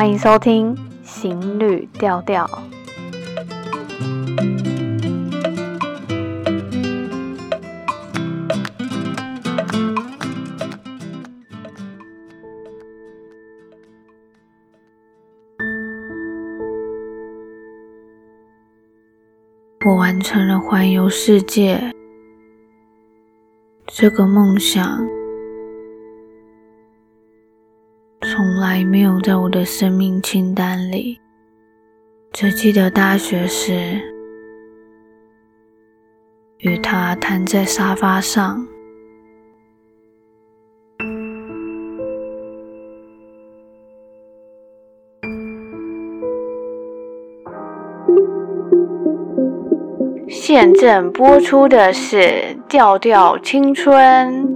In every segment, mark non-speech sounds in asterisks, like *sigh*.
欢迎收听《行旅调调》。我完成了环游世界这个梦想，来没有在我的生命清单里。只记得大学时，与他瘫在沙发上。现正播出的是《调调青春》。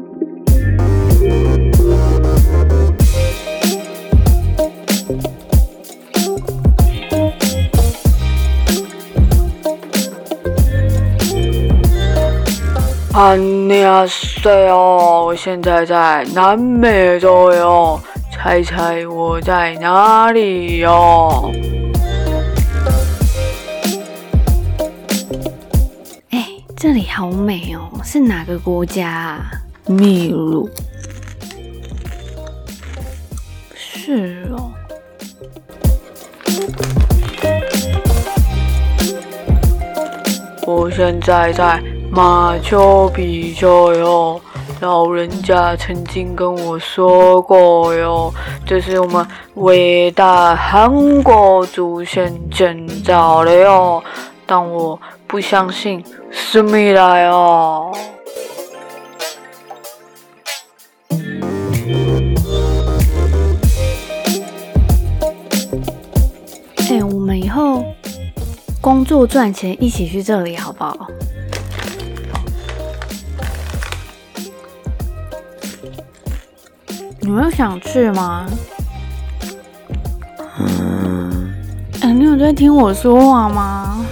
安妮亚塞哦，我现在在南美洲哟，猜猜我在哪里哟？这里好美哦，是哪个国家啊？秘鲁。是哦。我现在在马丘比丘哟，老人家曾经跟我说过哟，这是我们伟大韩国祖先建造的哟，但我不相信。是没来哦。哎，我们以后工作赚钱一起去这里好不好？你们有想去吗？嗯。哎，你有在听我说话吗？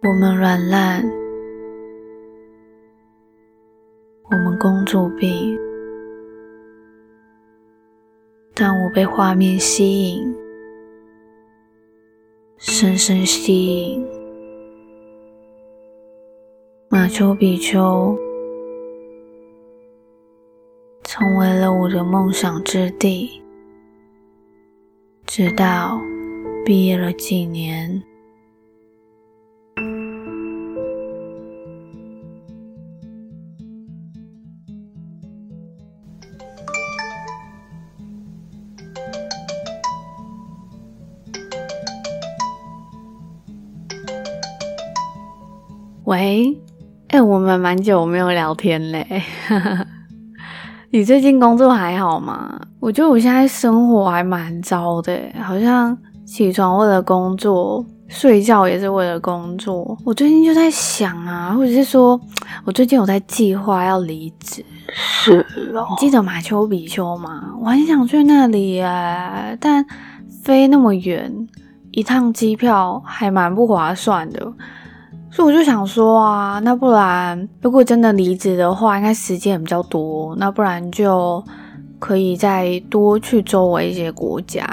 我们软烂，我们公主病，但我被画面吸引，深深吸引。马丘比丘成为了我的梦想之地，直到毕业了几年。喂，哎、欸，我们蛮久没有聊天嘞。*laughs* 你最近工作还好吗？我觉得我现在生活还蛮糟的，好像起床为了工作，睡觉也是为了工作。我最近就在想啊，或者是说我最近有在计划要离职。是哦，你记得马丘比丘吗？我很想去那里耶，但飞那么远，一趟机票还蛮不划算的。所以我就想说啊，那不然如果真的离职的话，应该时间也比较多，那不然就可以再多去周围一些国家，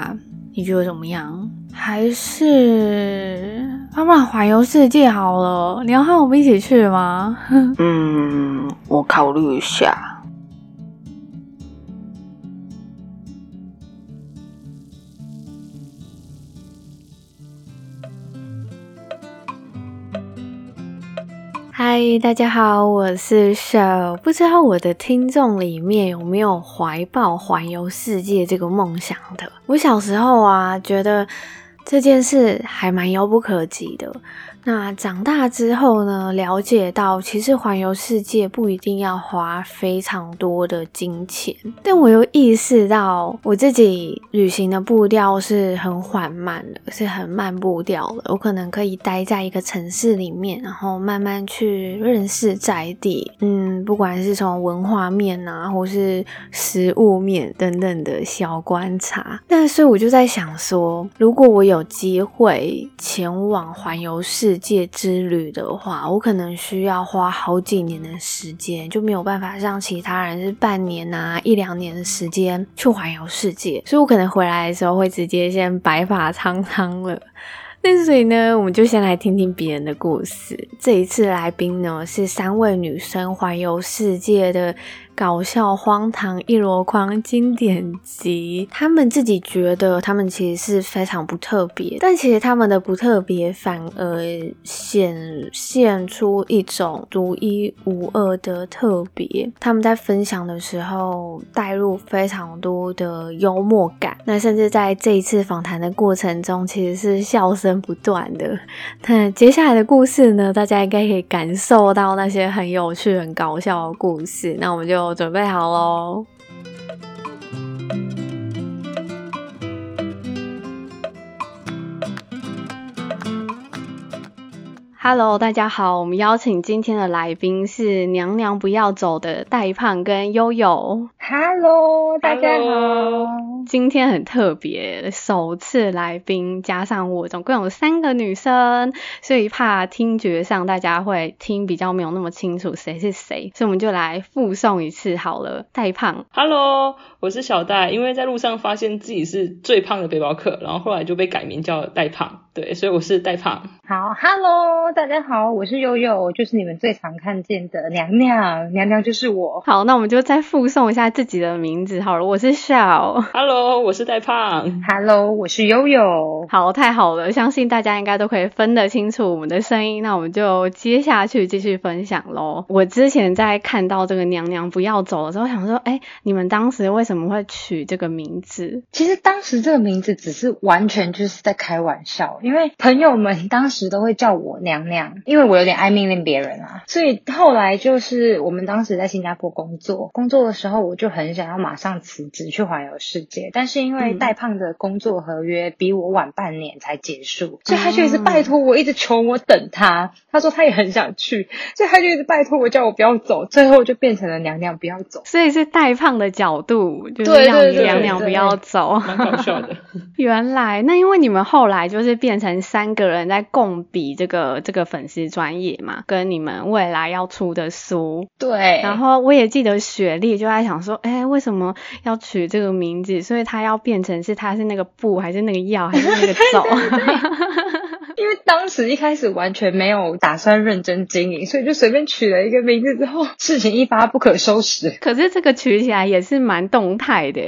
你觉得怎么样？还是要不然环游世界好了？你要和我们一起去吗？*laughs* 嗯，我考虑一下。嗨，大家好，我是 Show。不知道我的听众里面有没有怀抱环游世界这个梦想的？我小时候啊，觉得这件事还蛮遥不可及的。那长大之后呢，了解到其实环游世界不一定要花非常多的金钱，但我又意识到我自己旅行的步调是很缓慢的，是很慢步调的。我可能可以待在一个城市里面，然后慢慢去认识在地，嗯，不管是从文化面啊，或是食物面等等的小观察。但是我就在想说，如果我有机会前往环游世界之旅的话，我可能需要花好几年的时间，就没有办法像其他人是半年啊、一两年的时间去环游世界，所以我可能回来的时候会直接先白发苍苍了。那所以呢，我们就先来听听别人的故事。这一次来宾呢是三位女生环游世界的。搞笑荒唐一箩筐经典集，他们自己觉得他们其实是非常不特别，但其实他们的不特别反而显现出一种独一无二的特别。他们在分享的时候带入非常多的幽默感，那甚至在这一次访谈的过程中，其实是笑声不断的。*laughs* 那接下来的故事呢，大家应该可以感受到那些很有趣、很搞笑的故事。那我们就。我准备好喽。Hello，大家好，我们邀请今天的来宾是娘娘不要走的戴胖跟悠悠。Hello，大家好。Hello. 今天很特别，首次来宾加上我，总共有三个女生，所以怕听觉上大家会听比较没有那么清楚谁是谁，所以我们就来附送一次好了。戴胖，Hello，我是小戴，因为在路上发现自己是最胖的背包客，然后后来就被改名叫戴胖，对，所以我是戴胖。好，Hello，大家好，我是悠悠，就是你们最常看见的娘娘，娘娘就是我。好，那我们就再附送一下。自己的名字好了，我是笑，Hello，我是戴胖，Hello，我是悠悠。好，太好了，相信大家应该都可以分得清楚我们的声音。那我们就接下去继续分享喽。我之前在看到这个娘娘不要走的时候，想说，哎，你们当时为什么会取这个名字？其实当时这个名字只是完全就是在开玩笑，因为朋友们当时都会叫我娘娘娘，因为我有点爱命令别人啊。所以后来就是我们当时在新加坡工作，工作的时候我就。很想要马上辞职去环游世界，但是因为戴胖的工作合约比我晚半年才结束，所以他就一直拜托我，一直求我等他。他说他也很想去，所以他就一直拜托我，叫我不要走。最后就变成了娘娘不要走，所以是戴胖的角度，就是让你娘娘不要走，蛮搞笑的。*laughs* 原来那因为你们后来就是变成三个人在共比这个这个粉丝专业嘛，跟你们未来要出的书。对，然后我也记得雪莉就在想说。哎，为什么要取这个名字？所以她要变成是她是那个布，还是那个药，还是那个走？*laughs* 因为当时一开始完全没有打算认真经营，所以就随便取了一个名字，之后事情一发不可收拾。*laughs* 可是这个取起来也是蛮动态的，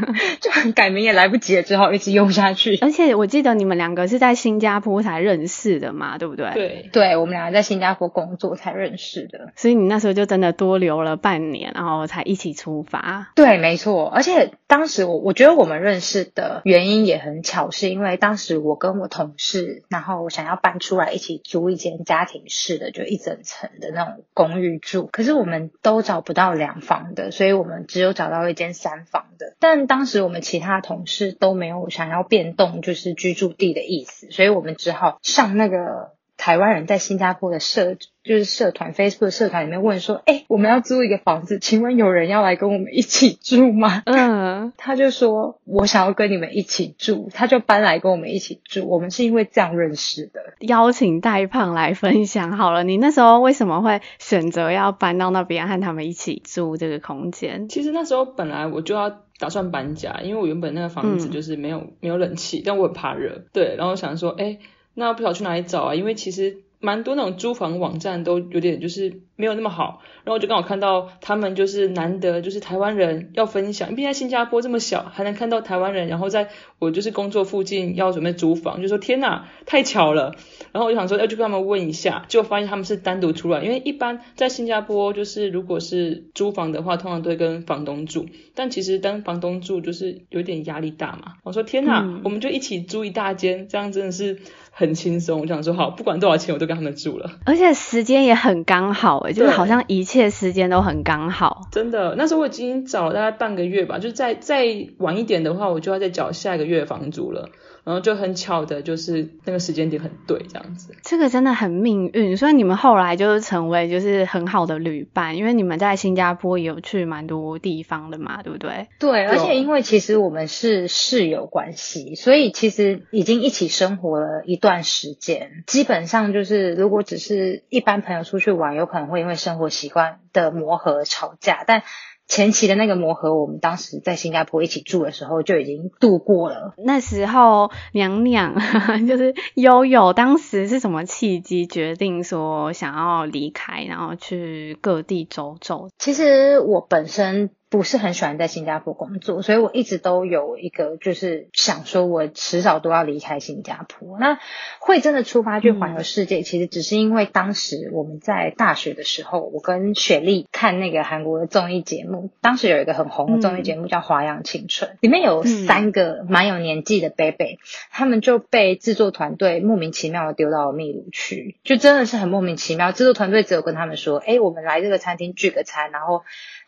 *laughs* 就很改名也来不及了，只好一直用下去。而且我记得你们两个是在新加坡才认识的嘛，对不对？对，对，我们两个在新加坡工作才认识的。所以你那时候就真的多留了半年，然后才一起出发。对，没错。而且当时我我觉得我们认识的原因也很巧，是因为当时我跟我同事，然后。我想要搬出来一起租一间家庭式的，就一整层的那种公寓住，可是我们都找不到两房的，所以我们只有找到一间三房的。但当时我们其他同事都没有想要变动，就是居住地的意思，所以我们只好上那个台湾人在新加坡的社。就是社团 Facebook 社团里面问说，哎，我们要租一个房子，请问有人要来跟我们一起住吗？嗯，*laughs* 他就说，我想要跟你们一起住，他就搬来跟我们一起住。我们是因为这样认识的。邀请戴胖来分享好了，你那时候为什么会选择要搬到那边和他们一起住这个空间？其实那时候本来我就要打算搬家，因为我原本那个房子就是没有、嗯、没有冷气，但我很怕热，对，然后想说，哎，那不晓得去哪里找啊？因为其实。蛮多那种租房网站都有点就是没有那么好，然后我就刚好看到他们就是难得就是台湾人要分享，毕竟在新加坡这么小，还能看到台湾人，然后在我就是工作附近要准备租房，就说天哪，太巧了。然后我就想说要去跟他们问一下，结果发现他们是单独出来，因为一般在新加坡就是如果是租房的话，通常都会跟房东住，但其实当房东住就是有点压力大嘛。我说天哪，嗯、我们就一起租一大间，这样真的是。很轻松，我想说好，不管多少钱，我都跟他们住了。而且时间也很刚好，诶，就是好像一切时间都很刚好。真的，那时候我已经找了大概半个月吧，就是再再晚一点的话，我就要再缴下一个月的房租了。然后就很巧的，就是那个时间点很对，这样子。这个真的很命运，所以你们后来就是成为就是很好的旅伴，因为你们在新加坡也有去蛮多地方的嘛，对不对？对，而且因为其实我们是室友关系，所以其实已经一起生活了一段时间。基本上就是，如果只是一般朋友出去玩，有可能会因为生活习惯的磨合吵架，但。前期的那个磨合，我们当时在新加坡一起住的时候就已经度过了。那时候娘娘 *laughs* 就是悠悠，当时是什么契机决定说想要离开，然后去各地走走？其实我本身。不是很喜欢在新加坡工作，所以我一直都有一个就是想说，我迟早都要离开新加坡。那会真的出发去环游世界，嗯、其实只是因为当时我们在大学的时候，我跟雪莉看那个韩国的综艺节目，当时有一个很红的综艺节目叫《花样青春》，里面有三个蛮有年纪的 baby，，他们就被制作团队莫名其妙的丢到了秘鲁去，就真的是很莫名其妙。制作团队只有跟他们说：“哎，我们来这个餐厅聚个餐。”然后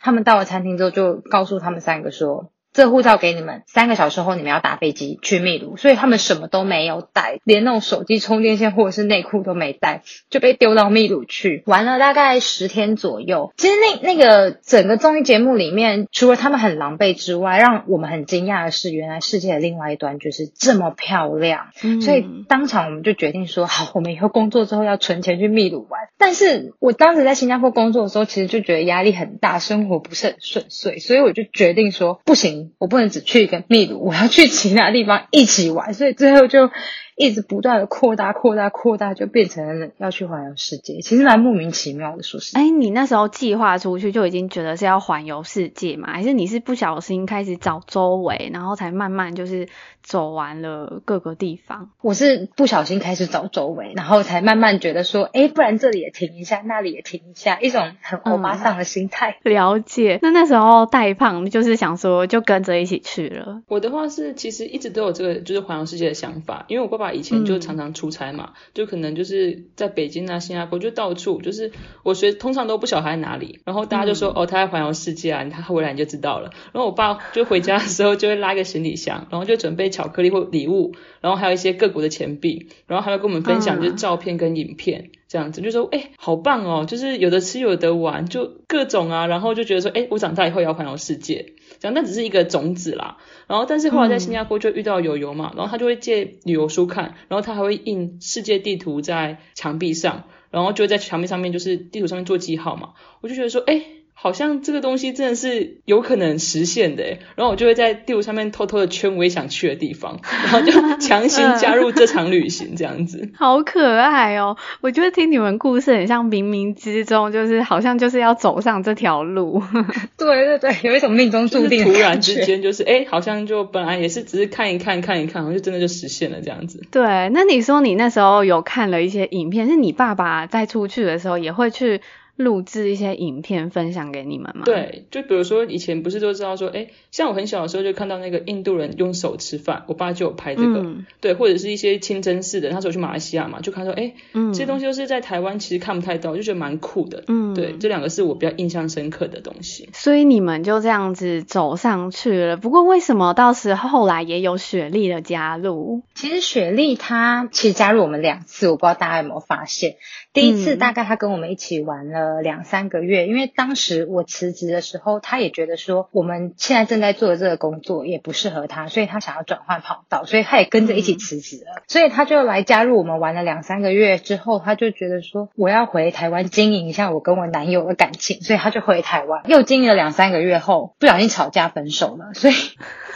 他们到了餐厅之后，就告诉他们三个说。这护照给你们，三个小时后你们要搭飞机去秘鲁，所以他们什么都没有带，连那种手机充电线或者是内裤都没带，就被丢到秘鲁去玩了大概十天左右。其实那那个整个综艺节目里面，除了他们很狼狈之外，让我们很惊讶的是，原来世界的另外一端就是这么漂亮。嗯、所以当场我们就决定说，好，我们以后工作之后要存钱去秘鲁玩。但是我当时在新加坡工作的时候，其实就觉得压力很大，生活不是很顺遂，所以我就决定说，不行。我不能只去一个秘鲁，我要去其他地方一起玩，所以最后就。一直不断的扩大、扩大、扩大，就变成了要去环游世界。其实蛮莫名其妙的，说是。哎，你那时候计划出去就已经觉得是要环游世界吗？还是你是不小心开始找周围，然后才慢慢就是走完了各个地方？我是不小心开始找周围，然后才慢慢觉得说，哎，不然这里也停一下，那里也停一下，一种很欧巴桑的心态。嗯，了解。那那时候带胖就是想说，就跟着一起去了。我的话是，其实一直都有这个就是环游世界的想法，因为我爸爸。以前就常常出差嘛，嗯、就可能就是在北京啊、新加坡，就到处就是我学通常都不晓得他在哪里，然后大家就说、嗯、哦，他在环游世界啊，他回来你就知道了。然后我爸就回家的时候就会拉一个行李箱，然后就准备巧克力或礼物，然后还有一些各国的钱币，然后还会跟我们分享就是照片跟影片、嗯、这样子，就说哎，好棒哦，就是有的吃有的玩，就各种啊，然后就觉得说哎，我长大以后也要环游世界。这样，那只是一个种子啦。然后，但是后来在新加坡就遇到友友嘛，嗯、然后他就会借旅游书看，然后他还会印世界地图在墙壁上，然后就会在墙壁上面就是地图上面做记号嘛。我就觉得说，哎。好像这个东西真的是有可能实现的，然后我就会在地图上面偷偷的圈我也想去的地方，*laughs* 然后就强行加入这场旅行这样子。*laughs* 好可爱哦！我觉得听你们故事很像冥冥之中，就是好像就是要走上这条路。*laughs* 对对对，有一种命中注定。突然之间就是哎，好像就本来也是只是看一看看一看，然后就真的就实现了这样子。对，那你说你那时候有看了一些影片，是你爸爸在出去的时候也会去。录制一些影片分享给你们吗？对，就比如说以前不是都知道说，哎，像我很小的时候就看到那个印度人用手吃饭，我爸就有拍这个，嗯、对，或者是一些清真寺的，他说去马来西亚嘛，就看到哎，嗯、这些东西都是在台湾其实看不太到，就觉得蛮酷的，嗯，对，这两个是我比较印象深刻的东西。所以你们就这样子走上去了，不过为什么到时候后来也有雪莉的加入？其实雪莉她其实加入我们两次，我不知道大家有没有发现。第一次大概他跟我们一起玩了两三个月，因为当时我辞职的时候，他也觉得说我们现在正在做的这个工作也不适合他，所以他想要转换跑道，所以他也跟着一起辞职了。所以他就来加入我们玩了两三个月之后，他就觉得说我要回台湾经营一下我跟我男友的感情，所以他就回台湾又经营了两三个月后，不小心吵架分手了，所以。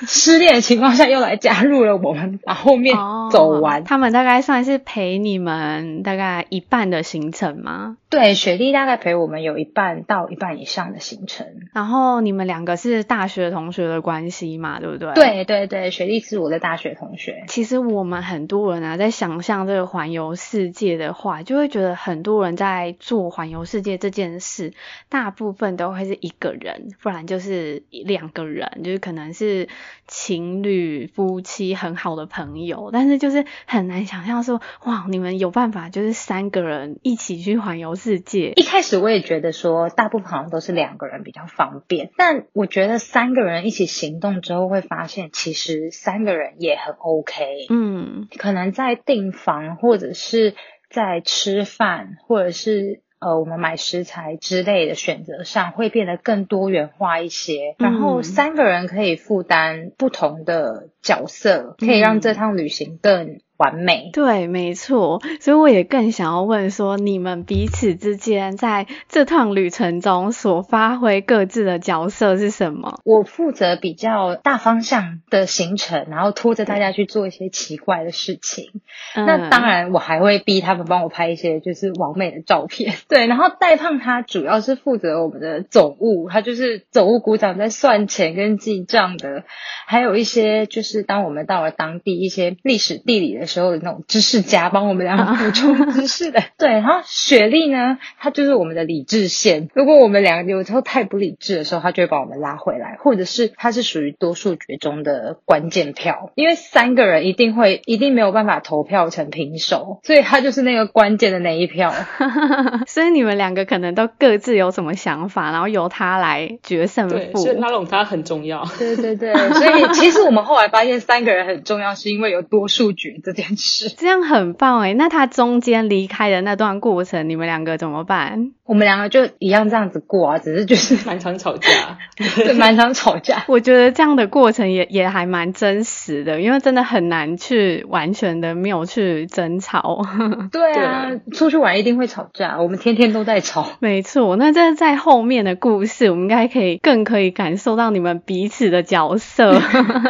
失恋的情况下又来加入了我们，把后面走完。哦，他们大概算是陪你们大概一半的行程吗？对，雪莉大概陪我们有一半到一半以上的行程。然后你们两个是大学同学的关系嘛，对不对？对对对，雪莉是我的大学同学。其实我们很多人啊，在想象这个环游世界的话，就会觉得很多人在做环游世界这件事，大部分都会是一个人，不然就是两个人，就是可能是情侣、夫妻、很好的朋友。但是就是很难想象说，哇，你们有办法就是三个人一起去环游世界。一开始我也觉得说，大部分好像都是两个人比较方便，但我觉得三个人一起行动之后，会发现其实三个人也很 OK。嗯，可能在订房或者是在吃饭，或者是呃我们买食材之类的选择上，会变得更多元化一些。然后三个人可以负担不同的角色，可以让这趟旅行更完美。对，没错，所以我也更想要问说，你们彼此之间在这趟旅程中所发挥各自的角色是什么？我负责比较大方向的行程，然后拖着大家去做一些奇怪的事情。嗯、那当然，我还会逼他们帮我拍一些就是完美的照片。*laughs* 对，然后戴胖他主要是负责我们的总务，他就是总务股长，在算钱跟记账的，还有一些就是当我们到了当地一些历史地理的。时候的那种知识家帮我们两个补充知识的，*laughs* 对。然后雪莉呢，她就是我们的理智线。如果我们两个有时候太不理智的时候，她就会把我们拉回来，或者是她是属于多数决中的关键票，因为三个人一定会一定没有办法投票成平手，所以她就是那个关键的那一票。*laughs* 所以你们两个可能都各自有什么想法，然后由她来决胜负。所以拉拢她很重要。对对对，*laughs* 所以其实我们后来发现三个人很重要，是因为有多数决这件事，这样很棒哎。那他中间离开的那段过程，你们两个怎么办？我们两个就一样这样子过啊，只是就是蛮常吵架，*laughs* 对，蛮常吵架。我觉得这样的过程也也还蛮真实的，因为真的很难去完全的没有去争吵。*laughs* 对啊，出去玩一定会吵架，我们天天都在吵。没错，那这在后面的故事，我们应该可以更可以感受到你们彼此的角色。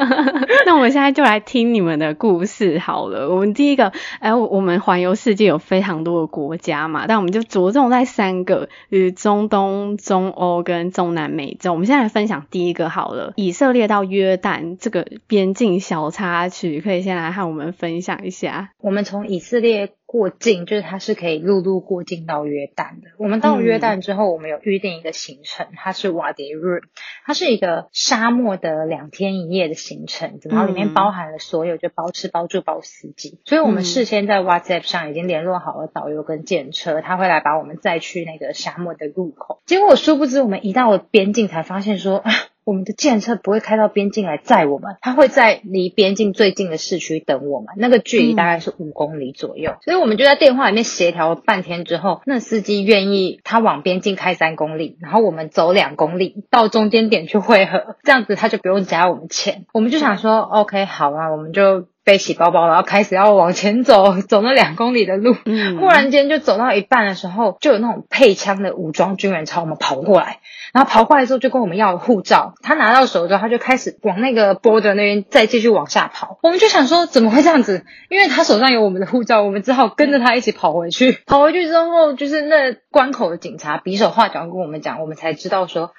*laughs* 那我们现在就来听你们的故事好了。我们第一个，哎，我们环游世界有非常多的国家嘛，但我们就着重在三个，与中东、中欧跟中南美洲。我们现在来分享第一个好了，以色列到约旦这个边境小插曲，可以先来和我们分享一下。我们从以色列。过境就是它是可以陆路过境到约旦的。我们到约旦之后，我们有预定一个行程，嗯、它是瓦迪日，它是一个沙漠的两天一夜的行程，然后里面包含了所有，就包吃包住包司机。所以我们事先在 WhatsApp 上已经联络好了导游跟建车，他会来把我们载去那个沙漠的入口。结果殊不知，我们一到了边境才发现说。我们的计程车不会开到边境来载我们，他会在离边境最近的市区等我们，那个距离大概是五公里左右。嗯、所以我们就在电话里面协调了半天之后，那司机愿意他往边境开三公里，然后我们走两公里到中间点去汇合，这样子他就不用加我们钱。我们就想说、嗯、，OK，好啊，我们就。背起包包，然后开始要往前走，*laughs* 走那两公里的路。嗯，忽然间就走到一半的时候，就有那种配枪的武装军人朝我们跑过来。然后跑过来之后，就跟我们要护照。他拿到手之后，他就开始往那个 border 那边再继续往下跑。我们就想说，怎么会这样子？因为他手上有我们的护照，我们只好跟着他一起跑回去。跑回去之后，就是那关口的警察比手画脚跟我们讲，我们才知道说，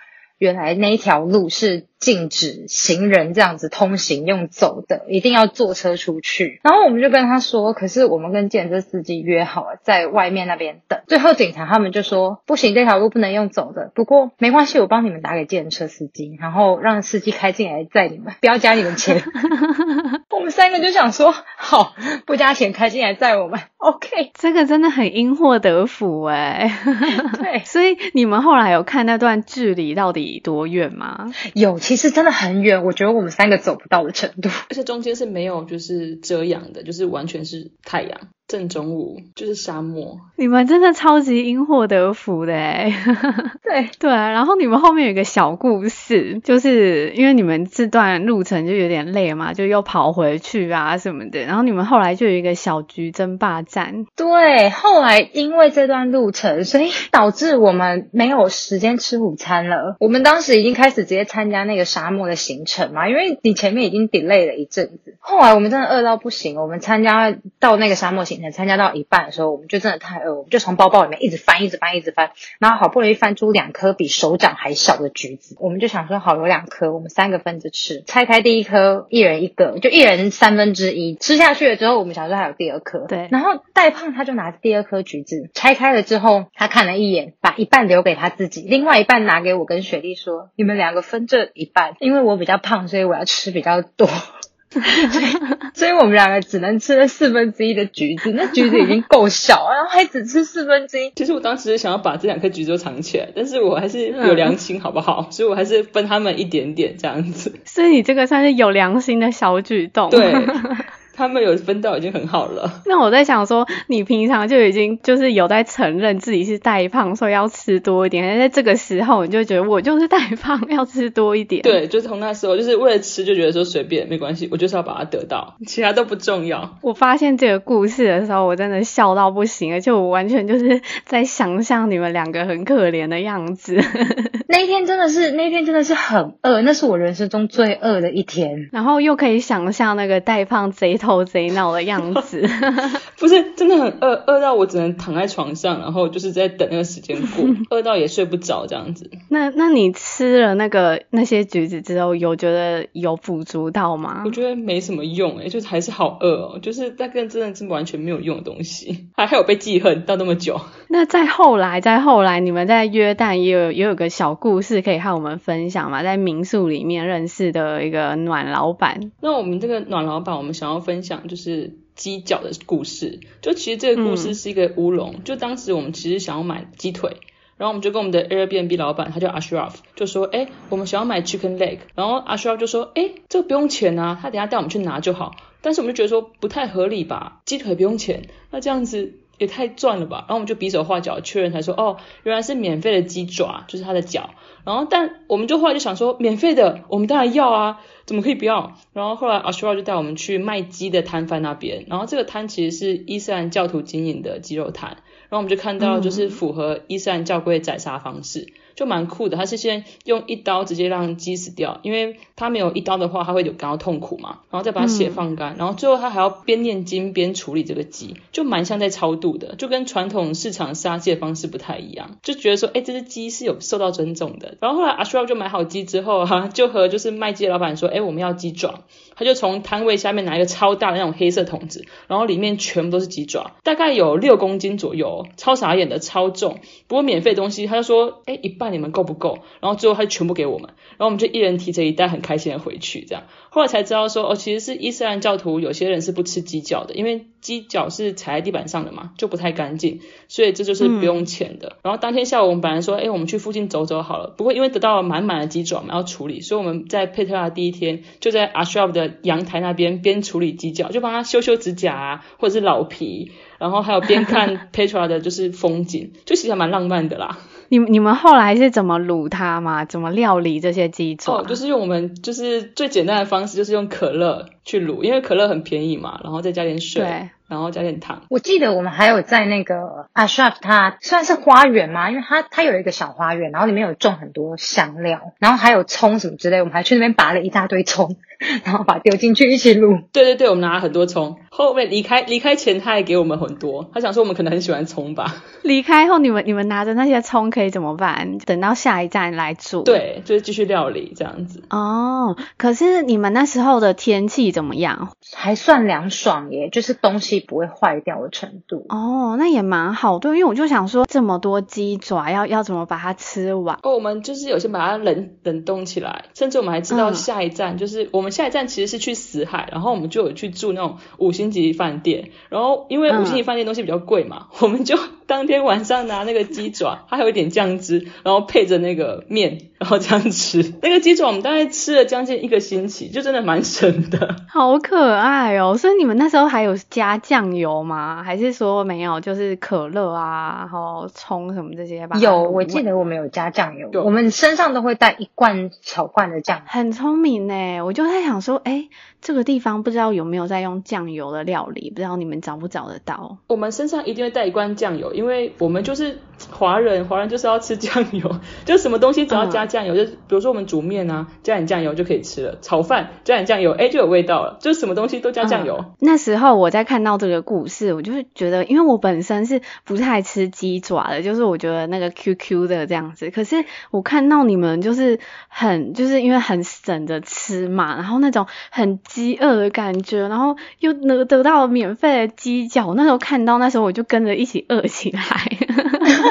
原来那一条路是。禁止行人这样子通行用走的，一定要坐车出去。然后我们就跟他说，可是我们跟计程车司机约好了在外面那边等。最后警察他们就说，不行，这条路不能用走的。不过没关系，我帮你们打给计程车司机，然后让司机开进来载你们，不要加你们钱。*laughs* 三个就想说，好，不加钱开进来载我们。*laughs* OK，这个真的很因祸得福哎。*laughs* *laughs* 对，所以你们后来有看那段距离到底多远吗？有。其实真的很远，我觉得我们三个走不到的程度，而且中间是没有就是遮阳的，就是完全是太阳。正中午就是沙漠，你们真的超级因祸得福的 *laughs* 哎！对对，然后你们后面有一个小故事，就是因为你们这段路程就有点累嘛，就又跑回去啊什么的，然后你们后来就有一个小局争霸战。对，后来因为这段路程，所以导致我们没有时间吃午餐了。我们当时已经开始直接参加那个沙漠的行程嘛，因为你前面已经 delay 了一阵子。后来我们真的饿到不行，我们参加到那个沙漠行程，参加到一半的时候，我们就真的太饿，我们就从包包里面一直翻，一直翻，一直翻，然后好不容易翻出两颗比手掌还小的橘子，我们就想说好，有两颗，我们三个分着吃。拆开第一颗，一人一个，就一人三分之一。吃下去了之后，我们想说还有第二颗，对。然后戴胖他就拿着第二颗橘子拆开了之后，他看了一眼，把一半留给他自己，另外一半拿给我跟雪莉说：“你们两个分这一半，因为我比较胖，所以我要吃比较多。” *laughs* 所以，所以我们两个只能吃了四分之一的橘子，那橘子已经够小，然后还只吃四分之一。*laughs* 其实我当时想要把这两颗橘子都藏起来，但是我还是有良心，*laughs* 好不好？所以我还是分他们一点点这样子。所以你这个算是有良心的小举动。对。他们有分到已经很好了。那我在想说，你平常就已经就是有在承认自己是带胖，所以要吃多一点。但在这个时候，你就觉得我就是带胖，要吃多一点。对，就是从那时候，就是为了吃，就觉得说随便没关系，我就是要把它得到，其他都不重要。我发现这个故事的时候，我真的笑到不行，而且我完全就是在想象你们两个很可怜的样子。*laughs* 那一天真的是，那一天真的是很饿，那是我人生中最饿的一天。然后又可以想象那个带胖贼头贼闹的样子，*laughs* 不是真的很饿，饿到我只能躺在床上，然后就是在等那个时间过，*laughs* 饿到也睡不着这样子。那那你吃了那个那些橘子之后，有觉得有补足到吗？我觉得没什么用诶，就是还是好饿哦，就是那个真的是完全没有用的东西，*laughs* 还还有被记恨到那么久。那再后来，再后来，你们在约旦也有也有个小故事可以和我们分享嘛？在民宿里面认识的一个暖老板。那我们这个暖老板，我们想要分享就是鸡脚的故事。就其实这个故事是一个乌龙。嗯、就当时我们其实想要买鸡腿，然后我们就跟我们的 Airbnb 老板，他叫 Ashraf，就说：哎，我们想要买 chicken leg。然后 Ashraf 就说：哎，这个不用钱啊，他等下带我们去拿就好。但是我们就觉得说不太合理吧？鸡腿不用钱，那这样子。也太赚了吧！然后我们就比手画脚确认，才说哦，原来是免费的鸡爪，就是它的脚。然后但我们就后来就想说，免费的我们当然要啊，怎么可以不要？然后后来阿修罗就带我们去卖鸡的摊贩那边，然后这个摊其实是伊斯兰教徒经营的鸡肉摊，然后我们就看到就是符合伊斯兰教规的宰杀方式。嗯就蛮酷的，他是先用一刀直接让鸡死掉，因为他没有一刀的话，他会有感到痛苦嘛，然后再把血放干，嗯、然后最后他还要边念经边处理这个鸡，就蛮像在超度的，就跟传统市场杀鸡的方式不太一样，就觉得说，哎，这只鸡是有受到尊重的。然后后来阿舒尔就买好鸡之后哈、啊，就和就是卖鸡的老板说，哎，我们要鸡爪，他就从摊位下面拿一个超大的那种黑色桶子，然后里面全部都是鸡爪，大概有六公斤左右，超傻眼的，超重。不过免费东西，他就说，哎，一半。你们够不够？然后最后他就全部给我们，然后我们就一人提着一袋，很开心的回去。这样后来才知道说，哦，其实是伊斯兰教徒，有些人是不吃鸡脚的，因为鸡脚是踩在地板上的嘛，就不太干净，所以这就是不用钱的。嗯、然后当天下午我们本来说，哎，我们去附近走走好了。不过因为得到了满满的鸡爪，我们要处理，所以我们在佩特拉第一天就在阿舒尔的阳台那边边处理鸡脚，就帮他修修指甲啊，或者是老皮，然后还有边看佩特拉的就是风景，就其实还蛮浪漫的啦。你你们后来是怎么卤它吗？怎么料理这些鸡爪？哦，就是用我们就是最简单的方式，就是用可乐去卤，因为可乐很便宜嘛，然后再加点水。对。然后加点糖。我记得我们还有在那个 Ashraf，它算是花园吗，因为它它有一个小花园，然后里面有种很多香料，然后还有葱什么之类，我们还去那边拔了一大堆葱，*laughs* 然后把它丢进去一起卤。对对对，我们拿了很多葱。后面离开离开前，他还给我们很多，他想说我们可能很喜欢葱吧。离开后，你们你们拿着那些葱可以怎么办？等到下一站来煮。对，就是继续料理这样子。哦，可是你们那时候的天气怎么样？还算凉爽耶，就是东西。不会坏掉的程度哦，那也蛮好。对，因为我就想说，这么多鸡爪要要怎么把它吃完？哦，我们就是有些把它冷冷冻起来，甚至我们还知道下一站、嗯、就是我们下一站其实是去死海，然后我们就有去住那种五星级饭店。然后因为五星级饭店东西比较贵嘛，嗯、我们就当天晚上拿那个鸡爪，它还有一点酱汁，然后配着那个面，然后这样吃。*laughs* 那个鸡爪我们大概吃了将近一个星期，就真的蛮省的。*laughs* 好可爱哦！所以你们那时候还有加酱油吗？还是说没有？就是可乐啊，然后葱什么这些吧？有，我记得我们有加酱油，我们身上都会带一罐小罐的酱油。很聪明呢，我就在想说，哎，这个地方不知道有没有在用酱油的料理，不知道你们找不找得到？我们身上一定会带一罐酱油，因为我们就是华人，华人就是要吃酱油，*laughs* 就什么东西只要加酱油，嗯、就比如说我们煮面啊，加点酱油就可以吃了；炒饭加点酱油，哎，就有味道了。就什么东西都加酱油。嗯、那时候我在看到这个故事，我就是觉得，因为我本身是不太吃鸡爪的，就是我觉得那个 QQ 的这样子。可是我看到你们就是很，就是因为很省着吃嘛，然后那种很饥饿的感觉，然后又能得到免费的鸡脚，那时候看到那时候我就跟着一起饿起来。*laughs*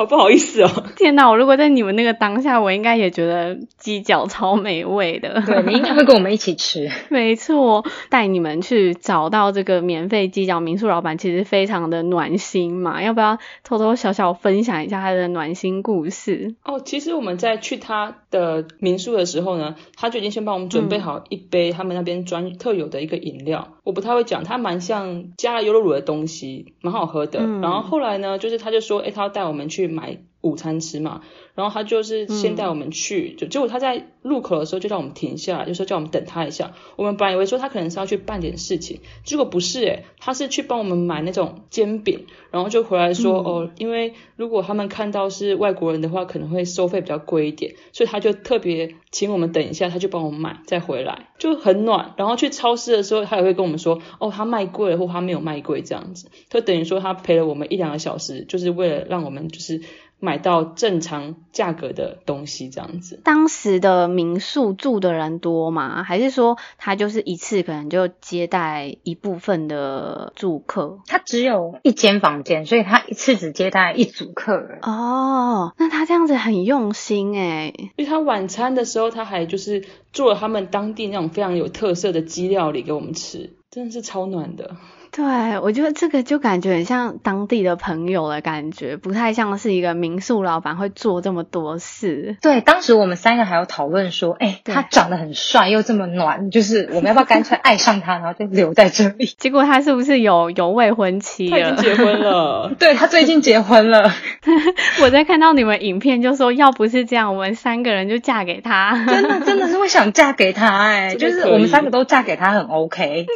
好不好意思哦！*laughs* 天哪，我如果在你们那个当下，我应该也觉得鸡脚超美味的。对，你应该会跟我们一起吃。*laughs* 没错，带你们去找到这个免费鸡脚民宿老板，其实非常的暖心嘛。要不要偷偷小小分享一下他的暖心故事？哦，其实我们在去他的民宿的时候呢，他就已经先帮我们准备好一杯他们那边专特有的一个饮料。嗯、我不太会讲，它蛮像加了优酪乳的东西，蛮好喝的。嗯、然后后来呢，就是他就说，哎，他要带我们去。买午餐吃嘛，然后他就是先带我们去，嗯、就结果他在路口的时候就让我们停下来，就说叫我们等他一下。我们本来以为说他可能是要去办点事情，结果不是诶，他是去帮我们买那种煎饼，然后就回来说、嗯、哦，因为如果他们看到是外国人的话，可能会收费比较贵一点，所以他就特别请我们等一下，他就帮我们买再回来，就很暖。然后去超市的时候，他也会跟我们说哦，他卖贵了或他没有卖贵这样子，就等于说他陪了我们一两个小时，就是为了让我们就是。买到正常价格的东西，这样子。当时的民宿住的人多吗？还是说他就是一次可能就接待一部分的住客？他只有一间房间，所以他一次只接待一组客人。哦，那他这样子很用心诶。因为他晚餐的时候，他还就是做了他们当地那种非常有特色的鸡料理给我们吃，真的是超暖的。对，我觉得这个就感觉很像当地的朋友的感觉，不太像是一个民宿老板会做这么多事。对，当时我们三个还有讨论说，哎，他长得很帅又这么暖，就是我们要不要干脆爱上他，然后就留在这里？*laughs* 结果他是不是有有未婚妻了？他已经结婚了。*laughs* 对，他最近结婚了。*laughs* 我在看到你们影片就说，要不是这样，我们三个人就嫁给他。真的真的是会想嫁给他哎，就是我们三个都嫁给他很 OK。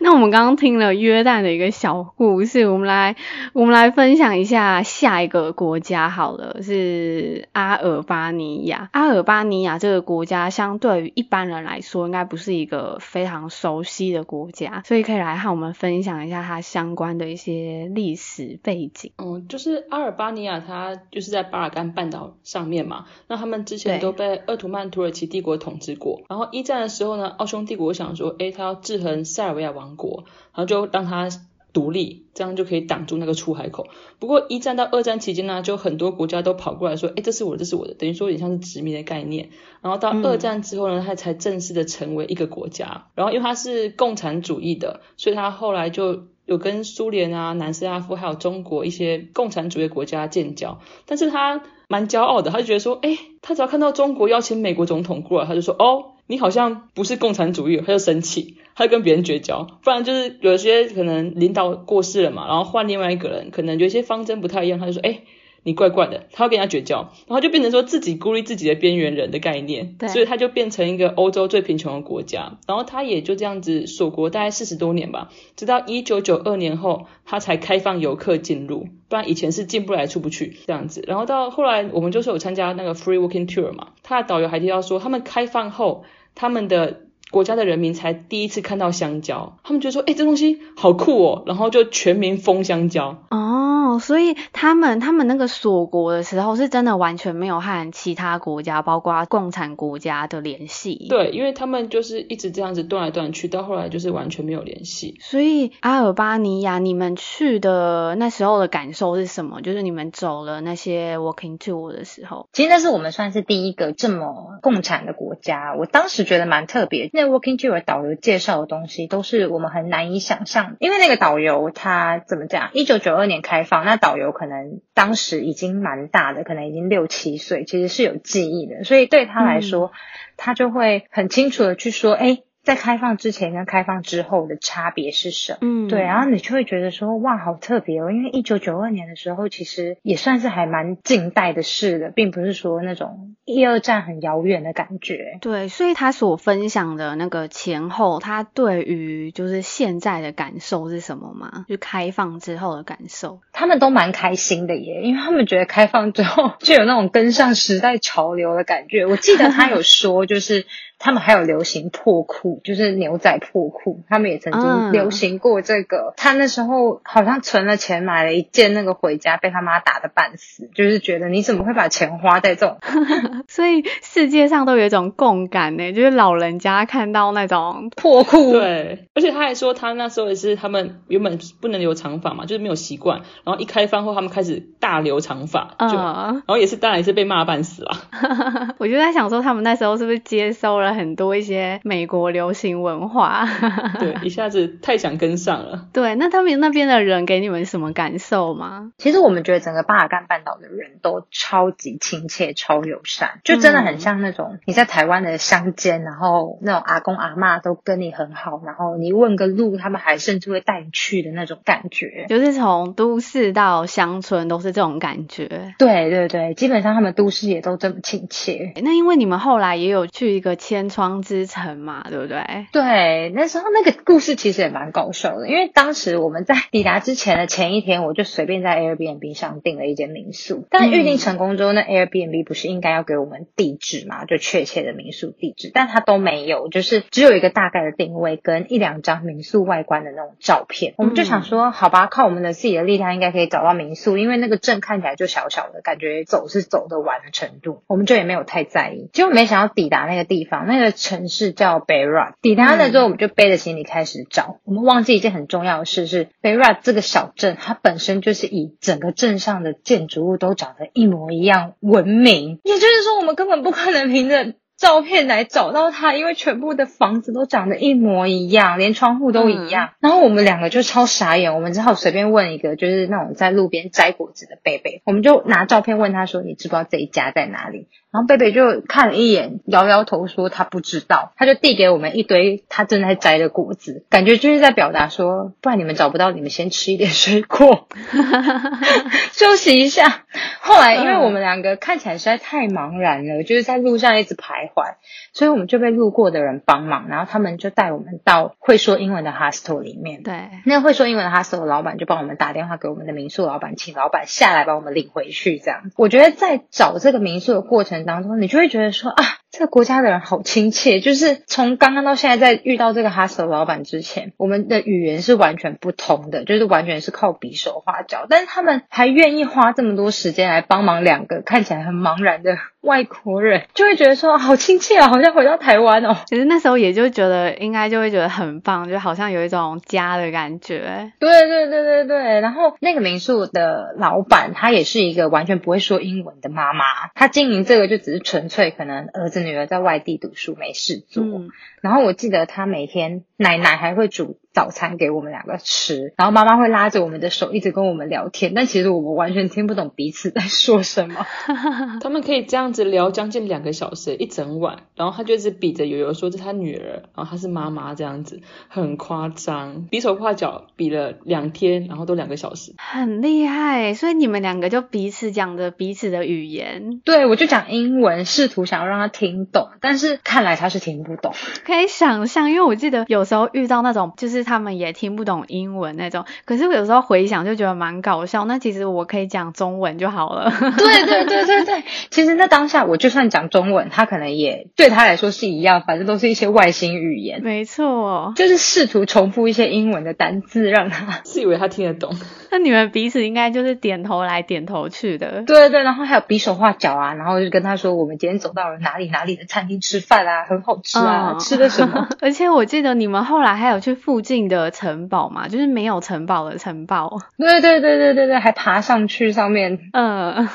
那我们刚刚。听了约旦的一个小故事，我们来我们来分享一下下一个国家好了，是阿尔巴尼亚。阿尔巴尼亚这个国家相对于一般人来说，应该不是一个非常熟悉的国家，所以可以来和我们分享一下它相关的一些历史背景。嗯，就是阿尔巴尼亚，它就是在巴尔干半岛上面嘛。那他们之前都被鄂图曼土耳其帝国统治过，然后一战的时候呢，奥匈帝国想说，诶，他要制衡塞尔维亚王国。然后就让它独立，这样就可以挡住那个出海口。不过一战到二战期间呢，就很多国家都跑过来说，哎，这是我的，这是我的，等于说有点像是殖民的概念。然后到二战之后呢，它才正式的成为一个国家。然后因为它是共产主义的，所以它后来就有跟苏联啊、南斯拉夫还有中国一些共产主义国家建交。但是他蛮骄傲的，他就觉得说，哎，他只要看到中国邀请美国总统过来，他就说，哦。你好像不是共产主义，他就生气，他就跟别人绝交。不然就是有些可能领导过世了嘛，然后换另外一个人，可能有一些方针不太一样，他就说，哎，你怪怪的，他要跟人家绝交，然后就变成说自己孤立自己的边缘人的概念，对，所以他就变成一个欧洲最贫穷的国家。然后他也就这样子锁国大概四十多年吧，直到一九九二年后，他才开放游客进入，不然以前是进不来出不去这样子。然后到后来，我们就是有参加那个 free walking tour 嘛，他的导游还提到说，他们开放后。他们的国家的人民才第一次看到香蕉，他们觉得说，哎，这东西好酷哦，然后就全民疯香蕉。哦。哦，所以他们他们那个锁国的时候，是真的完全没有和其他国家，包括共产国家的联系。对，因为他们就是一直这样子断来断去，到后来就是完全没有联系。所以阿尔巴尼亚，你们去的那时候的感受是什么？就是你们走了那些 walking tour 的时候，其实那是我们算是第一个这么共产的国家。我当时觉得蛮特别，那 walking tour 导游介绍的东西都是我们很难以想象，因为那个导游他怎么讲？一九九二年开放，那导游可能当时已经蛮大的，可能已经六七岁，其实是有记忆的，所以对他来说，嗯、他就会很清楚的去说，哎。在开放之前跟开放之后的差别是什么？嗯，对，然后你就会觉得说，哇，好特别哦，因为一九九二年的时候，其实也算是还蛮近代的事的，并不是说那种一二战很遥远的感觉。对，所以他所分享的那个前后，他对于就是现在的感受是什么吗？就开放之后的感受，他们都蛮开心的耶，因为他们觉得开放之后就有那种跟上时代潮流的感觉。我记得他有说，就是。他们还有流行破裤，就是牛仔破裤，他们也曾经流行过这个。嗯、他那时候好像存了钱买了一件那个回家，被他妈打的半死，就是觉得你怎么会把钱花在这种？*laughs* 所以世界上都有一种共感呢，就是老人家看到那种破裤，对，而且他还说他那时候也是他们原本不能留长发嘛，就是没有习惯，然后一开放后他们开始大留长发，就、嗯、然后也是当然也是被骂半死了。*laughs* 我就在想说，他们那时候是不是接收了？很多一些美国流行文化，*laughs* 对，一下子太想跟上了。对，那他们那边的人给你们什么感受吗？其实我们觉得整个巴尔干半岛的人都超级亲切、超友善，就真的很像那种你在台湾的乡间，然后那种阿公阿妈都跟你很好，然后你问个路，他们还甚至会带你去的那种感觉。就是从都市到乡村都是这种感觉。对对对，基本上他们都市也都这么亲切。那因为你们后来也有去一个千窗之城嘛，对不对？对，那时候那个故事其实也蛮搞笑的，因为当时我们在抵达之前的前一天，我就随便在 Airbnb 上订了一间民宿。但预定成功之后，那 Airbnb 不是应该要给我们地址嘛？就确切的民宿地址，但它都没有，就是只有一个大概的定位跟一两张民宿外观的那种照片。我们就想说，好吧，靠我们的自己的力量应该可以找到民宿，因为那个镇看起来就小小的，感觉走是走得完的程度，我们就也没有太在意。结果没想到抵达那个地方，那个城。市叫 Beirut，抵达了之后，我们就背着行李开始找。嗯、我们忘记一件很重要的事是，Beirut 这个小镇，它本身就是以整个镇上的建筑物都长得一模一样闻名。也就是说，我们根本不可能凭着照片来找到它，因为全部的房子都长得一模一样，连窗户都一样。嗯、然后我们两个就超傻眼，我们只好随便问一个，就是那种在路边摘果子的贝贝，我们就拿照片问他说：“你知不知道这一家在哪里？”然后贝贝就看了一眼，摇摇头说他不知道。他就递给我们一堆他正在摘的果子，感觉就是在表达说，不然你们找不到，你们先吃一点水果，*laughs* *laughs* 休息一下。后来因为我们两个看起来实在太茫然了，就是在路上一直徘徊，所以我们就被路过的人帮忙，然后他们就带我们到会说英文的 hostel 里面。对，那个会说英文的 hostel 的老板就帮我们打电话给我们的民宿老板，请老板下来把我们领回去。这样，我觉得在找这个民宿的过程当中，你就会觉得说啊，这个国家的人好亲切。就是从刚刚到现在，在遇到这个 hostel 老板之前，我们的语言是完全不通的，就是完全是靠比手画脚。但是他们还愿意花这么多时间来帮忙两个看起来很茫然的外国人，就会觉得说好亲切啊，好像回到台湾哦。其实那时候也就觉得应该就会觉得很棒，就好像有一种家的感觉。对对对对对。然后那个民宿的老板，他也是一个完全不会说英文的妈妈，他经营这个就只是纯粹可能儿子女儿在外地读书没事做。嗯。然后我记得她每天奶奶还会煮早餐给我们两个吃，然后妈妈会拉着我们的手一直跟我们聊天，但其实我们完全听不懂彼此在说什么。*laughs* 他们可以这样子聊将近两个小时，一整晚，然后他就一直比着悠悠说这是他女儿，然后他是妈妈这样子，很夸张，比手画脚比了两天，然后都两个小时，很厉害。所以你们两个就彼此讲着彼此的语言。对，我就讲英文，试图想要让他听懂，但是看来他是听不懂。可以想象，因为我记得有时候遇到那种就是他们也听不懂英文那种，可是我有时候回想就觉得蛮搞笑。那其实我可以讲中文就好了。对对对对对，*laughs* 其实那当下我就算讲中文，他可能也对他来说是一样，反正都是一些外星语言。没错，就是试图重复一些英文的单字让他，自以为他听得懂。*laughs* 那你们彼此应该就是点头来点头去的。对对，然后还有比手画脚啊，然后就跟他说我们今天走到了哪里哪里的餐厅吃饭啊，*laughs* 很好吃啊，嗯、吃的什么？*laughs* 而且我记得你们后来还有去附近的城堡嘛，就是没有城堡的城堡。对对对对对对，还爬上去上面。嗯，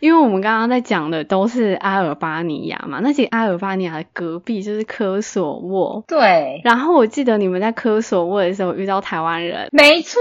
因为我们刚刚在讲的都是阿尔巴尼亚嘛，那其实阿尔巴尼亚的隔壁就是科索沃。对。然后我记得你们在科索沃的时候遇到台湾人。没错，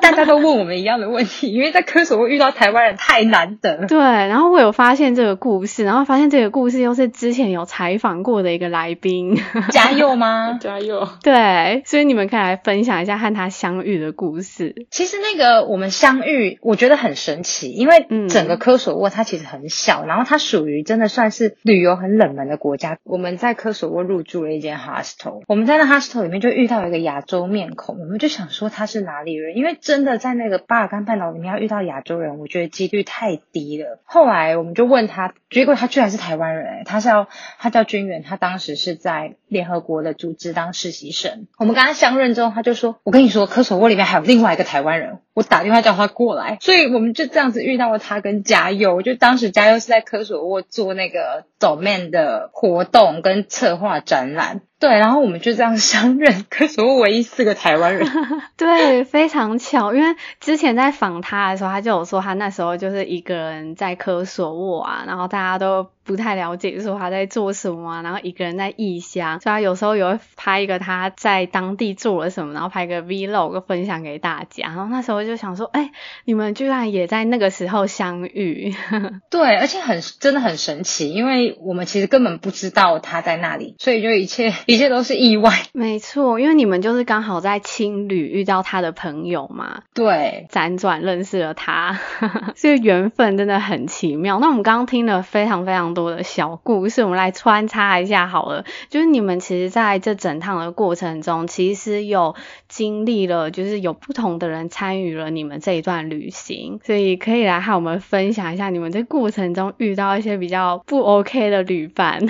大家都问我们一样的问题，因为在科索沃遇到台湾人太难得。对，然后我有发现这个故事，然后发现这个故事又是之前有采访过的一个来宾。嘉佑吗？*laughs* 嘉佑。对，所以你们可以来分享一下和他相遇的故事。其实那个我们相遇，我觉得很神奇，因为整个科索沃它其实很小，嗯、然后它属于真的算是旅游很冷门的国家。我们在科索沃入住了一间 hostel，我们在那 hostel 里面就遇到一个亚洲面孔，我们就想说他是哪里人，因为真的在那个巴尔干半岛里面要遇到亚洲人，我觉得几率太低了。后来我们就问他，结果他居然是台湾人，他是要他叫军远，他当时是在联合国的组织当实习生。我们跟他相认之后，他就说：“我跟你说，科索沃里面还有另外一个台湾人。”我打电话叫他过来，所以我们就这样子遇到了他跟嘉佑。就当时嘉佑是在科索沃做那个 Domain 的活动跟策划展览。对，然后我们就这样相认，科索沃唯一四个台湾人。*laughs* 对，非常巧，因为之前在访他的时候，他就有说他那时候就是一个人在科索沃啊，然后大家都不太了解说他在做什么啊，然后一个人在异乡，所以他有时候也会拍一个他在当地做了什么，然后拍个 vlog 分享给大家。然后那时候就想说，哎，你们居然也在那个时候相遇。*laughs* 对，而且很真的很神奇，因为我们其实根本不知道他在那里，所以就一切。一切都是意外，没错，因为你们就是刚好在青旅遇到他的朋友嘛，对，辗转认识了他，*laughs* 所以缘分真的很奇妙。那我们刚刚听了非常非常多的小故事，我们来穿插一下好了，就是你们其实在这整趟的过程中，其实有经历了，就是有不同的人参与了你们这一段旅行，所以可以来和我们分享一下你们在过程中遇到一些比较不 OK 的旅伴。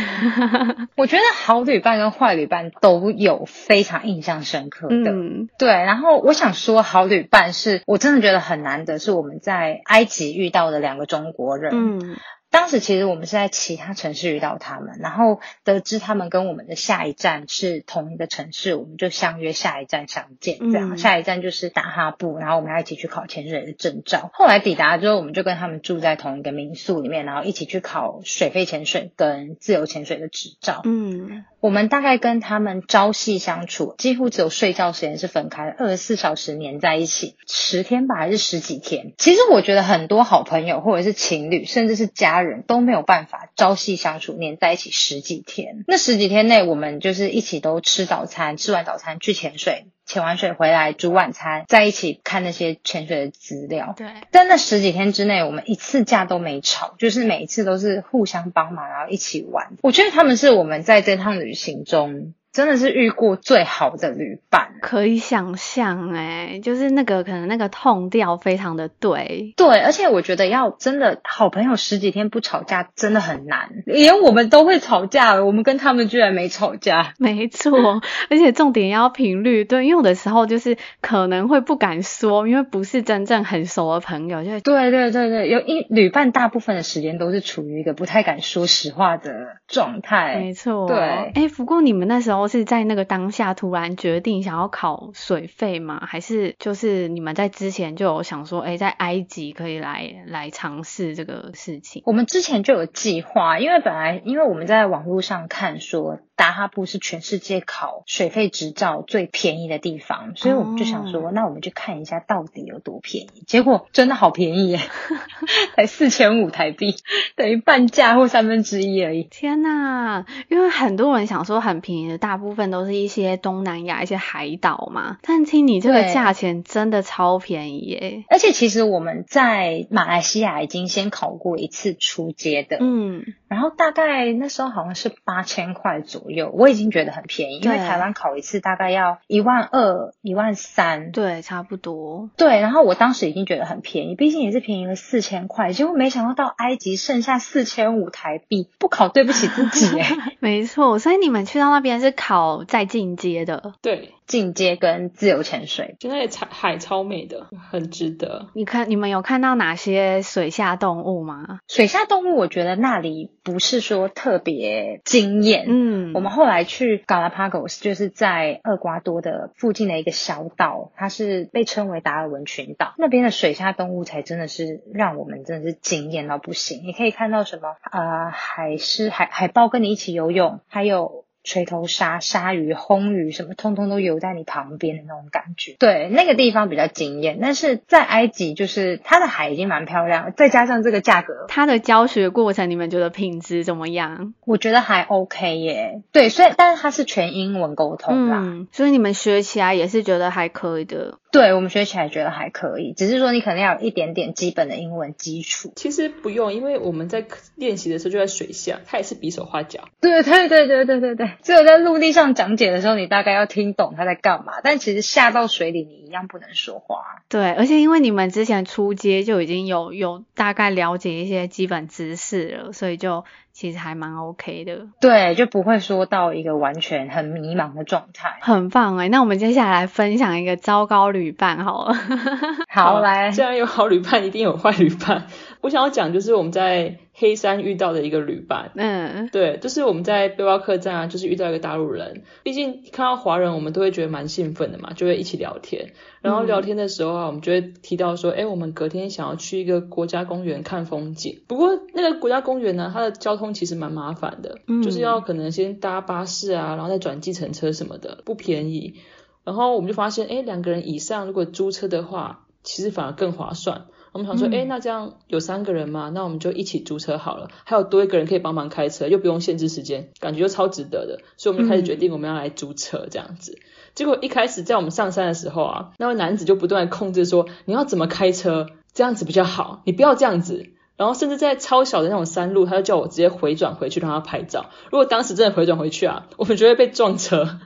*laughs* 我觉得好旅伴跟坏旅伴都有非常印象深刻的，嗯，对。然后我想说，好旅伴是我真的觉得很难得，是我们在埃及遇到的两个中国人，嗯。当时其实我们是在其他城市遇到他们，然后得知他们跟我们的下一站是同一个城市，我们就相约下一站相见。这样，下一站就是达哈布，然后我们要一起去考潜水的证照。后来抵达之后，我们就跟他们住在同一个民宿里面，然后一起去考水肺潜水跟自由潜水的执照。嗯，我们大概跟他们朝夕相处，几乎只有睡觉时间是分开，二十四小时黏在一起，十天吧还是十几天？其实我觉得很多好朋友或者是情侣，甚至是家人。人都没有办法朝夕相处，黏在一起十几天。那十几天内，我们就是一起都吃早餐，吃完早餐去潜水，潜完水回来煮晚餐，在一起看那些潜水的资料。对。但那十几天之内，我们一次架都没吵，就是每一次都是互相帮忙，然后一起玩。我觉得他们是我们在这趟旅行中。真的是遇过最好的旅伴，可以想象哎，就是那个可能那个痛调非常的对，对，而且我觉得要真的好朋友十几天不吵架真的很难，连我们都会吵架了，我们跟他们居然没吵架，没错，而且重点要频率对，因为有的时候就是可能会不敢说，因为不是真正很熟的朋友，就对对对对，有一旅伴大部分的时间都是处于一个不太敢说实话的状态，没错，对，哎，不过你们那时候。是在那个当下突然决定想要考水费吗？还是就是你们在之前就有想说，哎，在埃及可以来来尝试这个事情？我们之前就有计划，因为本来因为我们在网络上看说。达哈布是全世界考水费执照最便宜的地方，所以我们就想说，那我们去看一下到底有多便宜。结果真的好便宜耶，*laughs* 才四千五台币，等于半价或三分之一而已。天呐，因为很多人想说很便宜的，大部分都是一些东南亚一些海岛嘛。但听你这个价钱，真的超便宜耶！而且其实我们在马来西亚已经先考过一次出街的，嗯，然后大概那时候好像是八千块左右。我已经觉得很便宜，因为台湾考一次大概要一万二、一万三，对，差不多。对，然后我当时已经觉得很便宜，毕竟也是便宜了四千块，结果没想到到埃及剩下四千五台币，不考对不起自己 *laughs* 哎。没错，所以你们去到那边是考再进阶的，对进阶跟自由潜水。就那里海海超美的，很值得。你看你们有看到哪些水下动物吗？水下动物，我觉得那里不是说特别惊艳。嗯，我们后来去 Galapagos，就是在厄瓜多的附近的一个小岛，它是被称为达尔文群岛。那边的水下动物才真的是让我们真的是惊艳到不行。你可以看到什么？呃，海狮、海海豹跟你一起游泳，还有。锤头鲨、鲨鱼、轰鱼，什么通通都游在你旁边的那种感觉，对，那个地方比较惊艳。但是在埃及，就是它的海已经蛮漂亮，再加上这个价格，它的教学过程，你们觉得品质怎么样？我觉得还 OK 耶。对，所以但是它是全英文沟通啦，嗯，所以你们学起来也是觉得还可以的。对，我们学起来觉得还可以，只是说你可能要有一点点基本的英文基础。其实不用，因为我们在练习的时候就在水下，它也是比手画脚。对对对对对对对。只有在陆地上讲解的时候，你大概要听懂他在干嘛，但其实下到水里，你一样不能说话。对，而且因为你们之前出街就已经有有大概了解一些基本知识了，所以就其实还蛮 OK 的。对，就不会说到一个完全很迷茫的状态。很棒哎，那我们接下来分享一个糟糕旅伴好了。*laughs* 好，来，既然有好旅伴，一定有坏旅伴。我想要讲就是我们在黑山遇到的一个旅伴，嗯，对，就是我们在背包客栈啊，就是遇到一个大陆人。毕竟看到华人，我们都会觉得蛮兴奋的嘛，就会一起聊天。然后聊天的时候啊，我们就会提到说，哎，我们隔天想要去一个国家公园看风景。不过那个国家公园呢，它的交通其实蛮麻烦的，就是要可能先搭巴士啊，然后再转计程车什么的，不便宜。然后我们就发现，哎，两个人以上如果租车的话，其实反而更划算。我们想说，哎，那这样有三个人吗？那我们就一起租车好了，还有多一个人可以帮忙开车，又不用限制时间，感觉就超值得的。所以我们就开始决定我们要来租车这样子。结果一开始在我们上山的时候啊，那位男子就不断控制说，你要怎么开车，这样子比较好，你不要这样子。然后甚至在超小的那种山路，他就叫我直接回转回去让他拍照。如果当时真的回转回去啊，我们就会被撞车。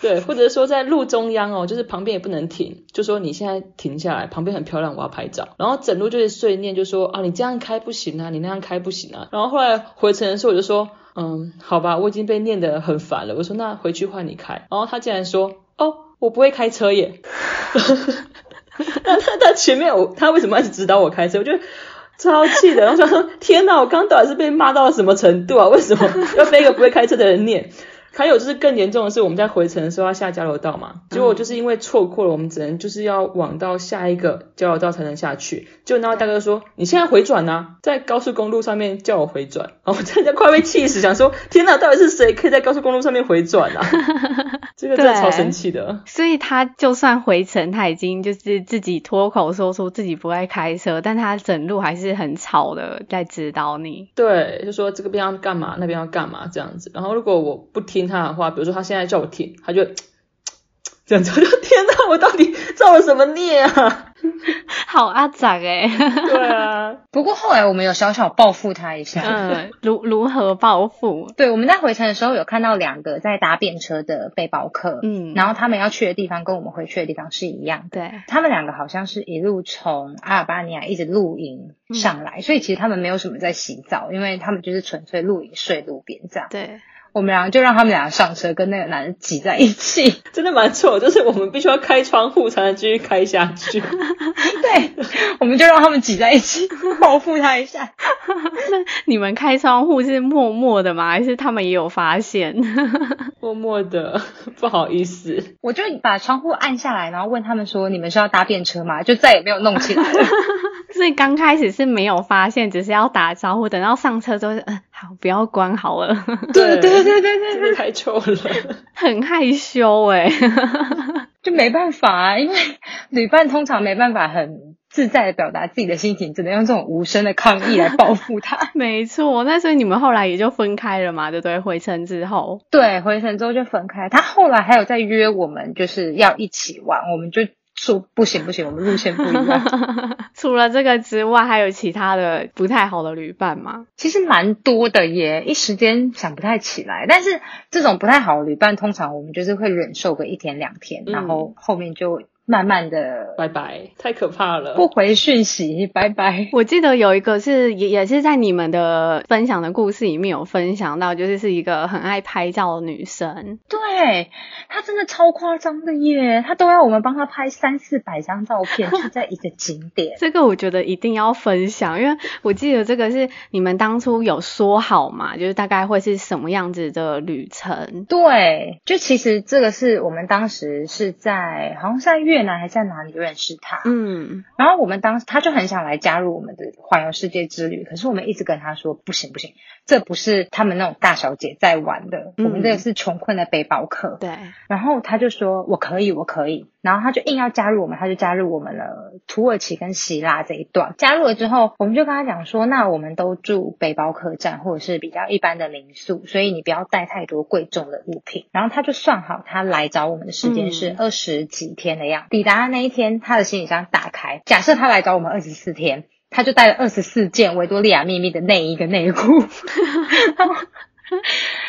对，或者是说在路中央哦，就是旁边也不能停，就说你现在停下来，旁边很漂亮，我要拍照。然后整路就是碎念，就说啊，你这样开不行啊，你那样开不行啊。然后后来回程的时候，我就说，嗯，好吧，我已经被念得很烦了。我说那回去换你开。然后他竟然说，哦，我不会开车耶。*laughs* 那他他前面我他为什么一直指导我开车？我觉得。超气的，然后说：“天哪，我刚刚到底是被骂到了什么程度啊？为什么要被一个不会开车的人念？”还有就是更严重的是，我们在回程的时候要下交流道嘛，结果就是因为错过了，我们只能就是要往到下一个交流道才能下去。就那位大哥说：“你现在回转呐，在高速公路上面叫我回转。”然后我真的快被气死，想说：“天哪，到底是谁可以在高速公路上面回转啊？” *laughs* 这个真的超神奇的。所以他就算回程，他已经就是自己脱口说出自己不爱开车，但他整路还是很吵的在指导你。对，就说这个边要干嘛，那边要干嘛这样子。然后如果我不听。他的话，比如说他现在叫我停，他就这样子，我就天哪，我到底造了什么孽啊？*laughs* 好阿杂哎，对啊。*laughs* 不过后来我们有小小报复他一下，嗯，*laughs* 如如何报复？对，我们在回程的时候有看到两个在搭便车的背包客，嗯，然后他们要去的地方跟我们回去的地方是一样的，对，他们两个好像是一路从阿尔巴尼亚一直露营上来，嗯，所以其实他们没有什么在洗澡，因为他们就是纯粹露营睡路边这样，对。我们俩就让他们俩上车，跟那个男人挤在一起，*laughs* 真的蛮错。就是我们必须要开窗户才能继续开下去。*laughs* 对，我们就让他们挤在一起，报复他一下。*laughs* 那你们开窗户是默默的吗？还是他们也有发现？默默的，不好意思。我就把窗户按下来，然后问他们说：“你们是要搭便车吗？”就再也没有弄起来了。所以刚开始是没有发现，只是要打招呼，等到上车之后，嗯，好，不要关好了。*laughs* 对对对对对，真的太臭了，*laughs* 很害羞哎，*laughs* 就没办法啊，因为旅伴通常没办法很自在的表达自己的心情，只能用这种无声的抗议来报复他。没错，那所以你们后来也就分开了嘛，对不对？回程之后，对，回程之后就分开。他后来还有在约我们，就是要一起玩，我们就。说不行不行，我们路线不一样。*laughs* 除了这个之外，还有其他的不太好的旅伴吗？其实蛮多的耶，一时间想不太起来。但是这种不太好的旅伴，通常我们就是会忍受个一天两天，嗯、然后后面就慢慢的拜拜，太可怕了，不回讯息，拜拜。我记得有一个是也也是在你们的分享的故事里面有分享到，就是是一个很爱拍照的女生，对，她真的超夸张的耶，她都要我们帮她拍三四百张照片，*laughs* 就在一个景点。这个我觉得一定要分享，因为我记得这个是你们当初有说好嘛，就是大概会是什么样子的旅程。对，就其实这个是我们当时是在好像是在越南还是在哪里认识他，嗯，然后我们当时他就很想来加入我们的环游世界之旅，可是我们一直跟他说不行不行，这不是他们那种大小姐在玩的，嗯、我们这个是穷困的背包客。对，然后他就说我可以我可以，然后他就硬要加入我们，他就加入我们了土耳其跟希腊这一段。加入了之后，我们就跟他讲说，那我们都住背包客栈或者是比较一般的民宿，所以你不要带太多贵重的物品。然后他就算好，他来找我们的时间是二十几天的样子。嗯、抵达的那一天，他的行李箱打开，假设他来找我们二十四天，他就带了二十四件维多利亚秘密的内衣跟内裤。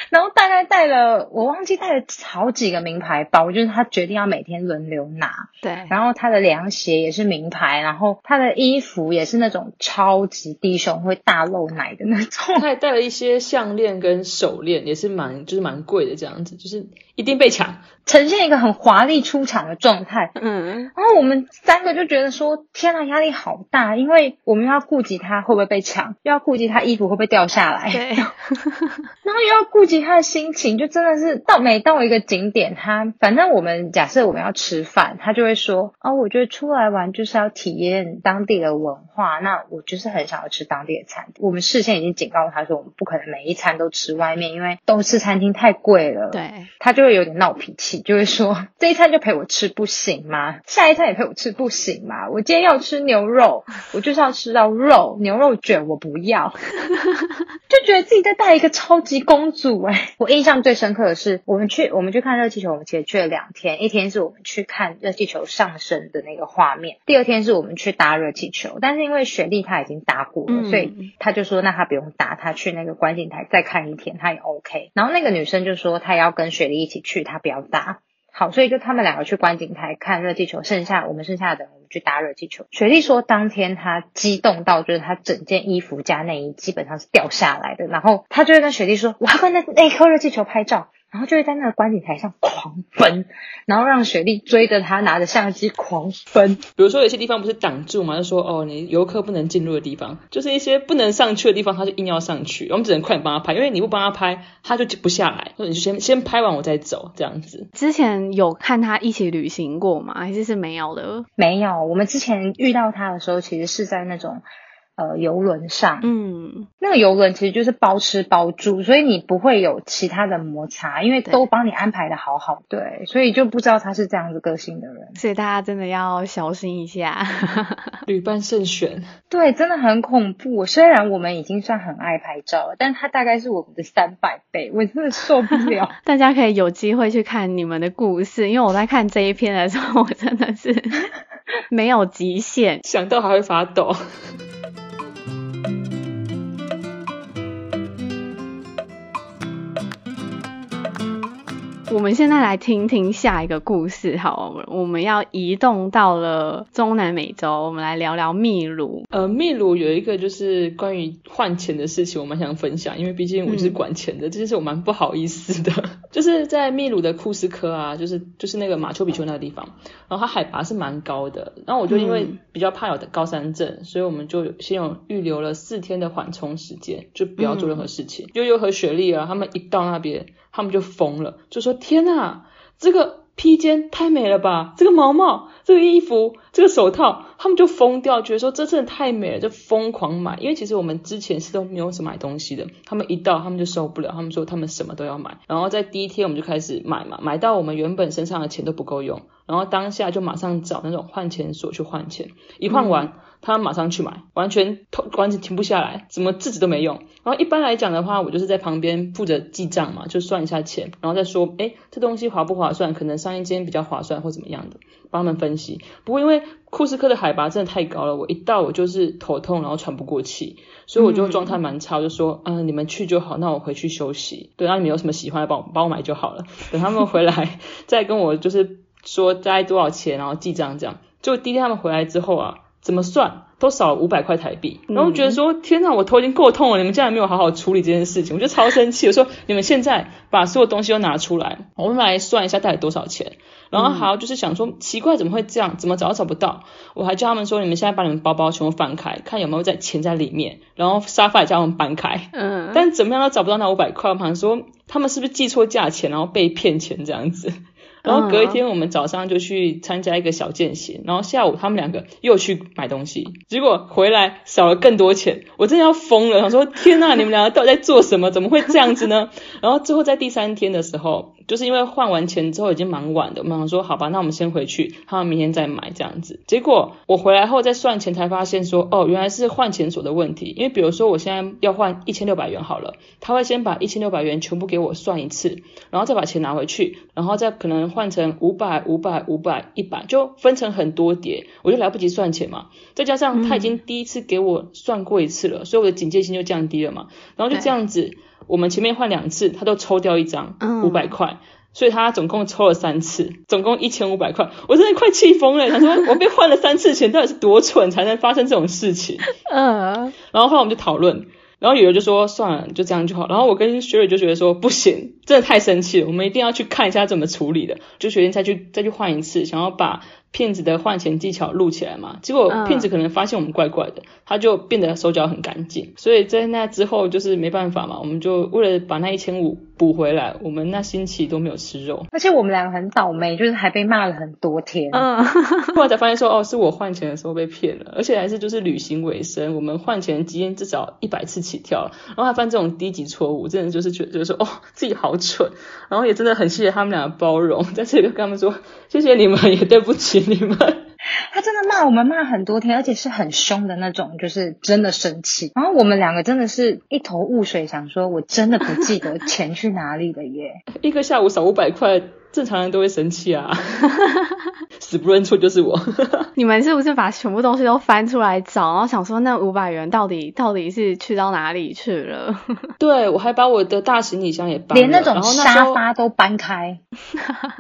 然后大概带了，我忘记带了好几个名牌包，就是他决定要每天轮流拿。对。然后他的凉鞋也是名牌，然后他的衣服也是那种超级低胸会大露奶的那种。他还带了一些项链跟手链，也是蛮就是蛮贵的这样子，就是一定被抢，呈现一个很华丽出场的状态。嗯。然后我们三个就觉得说，天啊，压力好大，因为我们要顾及他会不会被抢，又要顾及他衣服会不会掉下来。对。*laughs* 然后又要顾及他的心情，就真的是到每到一个景点，他反正我们假设我们要吃饭，他就会说：“哦，我觉得出来玩就是要体验当地的文化，那我就是很想要吃当地的餐。”我们事先已经警告他说，我们不可能每一餐都吃外面，因为都吃餐厅太贵了。对，他就会有点闹脾气，就会说：“这一餐就陪我吃不行吗？下一餐也陪我吃不行吗？我今天要吃牛肉，我就是要吃到肉，牛肉卷我不要。” *laughs* 就觉得自己在带一个超级公主 *laughs* 我印象最深刻的是，我们去我们去看热气球，我们其实去了两天。一天是我们去看热气球上升的那个画面，第二天是我们去搭热气球。但是因为雪莉她已经搭过了，所以她就说那她不用搭，她去那个观景台再看一天，她也 OK。然后那个女生就说她要跟雪莉一起去，她不要搭。好，所以就他们两个去观景台看热气球，剩下我们剩下的我们去搭热气球。雪莉说，当天她激动到，就是她整件衣服加内衣基本上是掉下来的，然后她就会跟雪莉说：“我要跟那那颗热气球拍照。”然后就会在那个观景台上狂奔，然后让雪莉追着他拿着相机狂奔。比如说有些地方不是挡住嘛，就说哦，你游客不能进入的地方，就是一些不能上去的地方，他就硬要上去，我们只能快点帮他拍，因为你不帮他拍，他就不下来。说你就先先拍完我再走，这样子。之前有看他一起旅行过吗？还是是没有的？没有，我们之前遇到他的时候，其实是在那种。呃，游轮上，嗯，那个游轮其实就是包吃包住，所以你不会有其他的摩擦，因为都帮你安排的好好，对，所以就不知道他是这样子个性的人，所以大家真的要小心一下，*laughs* 旅伴慎选，对，真的很恐怖。虽然我们已经算很爱拍照了，但他大概是我们的三百倍，我真的受不了。*laughs* 大家可以有机会去看你们的故事，因为我在看这一篇的时候，我真的是 *laughs* 没有极限，想到还会发抖。thank you 我们现在来听听下一个故事，好，我们要移动到了中南美洲，我们来聊聊秘鲁。呃，秘鲁有一个就是关于换钱的事情，我蛮想分享，因为毕竟我是管钱的，嗯、这件事我蛮不好意思的。*laughs* 就是在秘鲁的库斯科啊，就是就是那个马丘比丘那个地方，然后它海拔是蛮高的，然后我就因为比较怕有高山症，嗯、所以我们就先有预留了四天的缓冲时间，就不要做任何事情。悠悠、嗯、和雪莉啊，他们一到那边。他们就疯了，就说：“天呐，这个披肩太美了吧！这个毛毛，这个衣服，这个手套。”他们就疯掉，觉得说这真的太美了，就疯狂买。因为其实我们之前是都没有什么买东西的，他们一到他们就受不了，他们说他们什么都要买。然后在第一天我们就开始买嘛，买到我们原本身上的钱都不够用，然后当下就马上找那种换钱所去换钱，一换完。他马上去买，完全完全停不下来，怎么制止都没用。然后一般来讲的话，我就是在旁边负责记账嘛，就算一下钱，然后再说，诶，这东西划不划算？可能上一间比较划算或怎么样的，帮他们分析。不过因为库斯科的海拔真的太高了，我一到我就是头痛，然后喘不过气，所以我就状态蛮差，我就说，嗯、你们去就好，那我回去休息。对，然后你们有什么喜欢的，帮我帮我买就好了。等他们回来再跟我就是。说大概多少钱，然后记账这样。就第一天他们回来之后啊，怎么算都少了五百块台币，然后觉得说、嗯、天呐，我头已经够痛了，你们竟然没有好好处理这件事情，我就超生气。我说你们现在把所有东西都拿出来，我们来算一下到底多少钱。然后还有就是想说奇怪怎么会这样，怎么找都找不到。我还叫他们说你们现在把你们包包全部翻开，看有没有在钱在里面。然后沙发也叫他们搬开，嗯，但怎么样都找不到那五百块。我想说他们是不是记错价钱，然后被骗钱这样子。然后隔一天，我们早上就去参加一个小健行，然后下午他们两个又去买东西，结果回来少了更多钱，我真的要疯了。想说天呐，你们两个到底在做什么？怎么会这样子呢？然后最后在第三天的时候，就是因为换完钱之后已经蛮晚的，我们想说好吧，那我们先回去，他们明天再买这样子。结果我回来后再算钱才发现说，哦，原来是换钱所的问题。因为比如说我现在要换一千六百元好了，他会先把一千六百元全部给我算一次，然后再把钱拿回去，然后再可能。换成五百、五百、五百、一百，就分成很多叠，我就来不及算钱嘛。再加上他已经第一次给我算过一次了，嗯、所以我的警戒心就降低了嘛。然后就这样子，我们前面换两次，他都抽掉一张五百块，嗯、所以他总共抽了三次，总共一千五百块。我真的快气疯了，他说我被换了三次钱，到底是多蠢才能发生这种事情？*laughs* 嗯。然后后来我们就讨论。然后有人就说算了，就这样就好。然后我跟雪蕊就觉得说不行，真的太生气了，我们一定要去看一下怎么处理的，就决定再去再去换一次，想要把。骗子的换钱技巧录起来嘛，结果骗子可能发现我们怪怪的，他就变得手脚很干净。所以在那之后就是没办法嘛，我们就为了把那一千五补回来，我们那星期都没有吃肉。而且我们两个很倒霉，就是还被骂了很多天。嗯，*laughs* 后来才发现说哦，是我换钱的时候被骗了，而且还是就是旅行尾声，我们换钱基金至少一百次起跳，然后还犯这种低级错误，真的就是觉得就是说哦自己好蠢，然后也真的很谢谢他们俩的包容，在这里跟他们说谢谢你们，也对不起。你们，他真的骂我们骂很多天，而且是很凶的那种，就是真的生气。然后我们两个真的是一头雾水，想说我真的不记得 *laughs* 钱去哪里了耶。一个下午少五百块，正常人都会生气啊。*laughs* 死不认错就是我。*laughs* 你们是不是把全部东西都翻出来找，然后想说那五百元到底到底是去到哪里去了？对，我还把我的大行李箱也搬了，连那种沙发都搬开。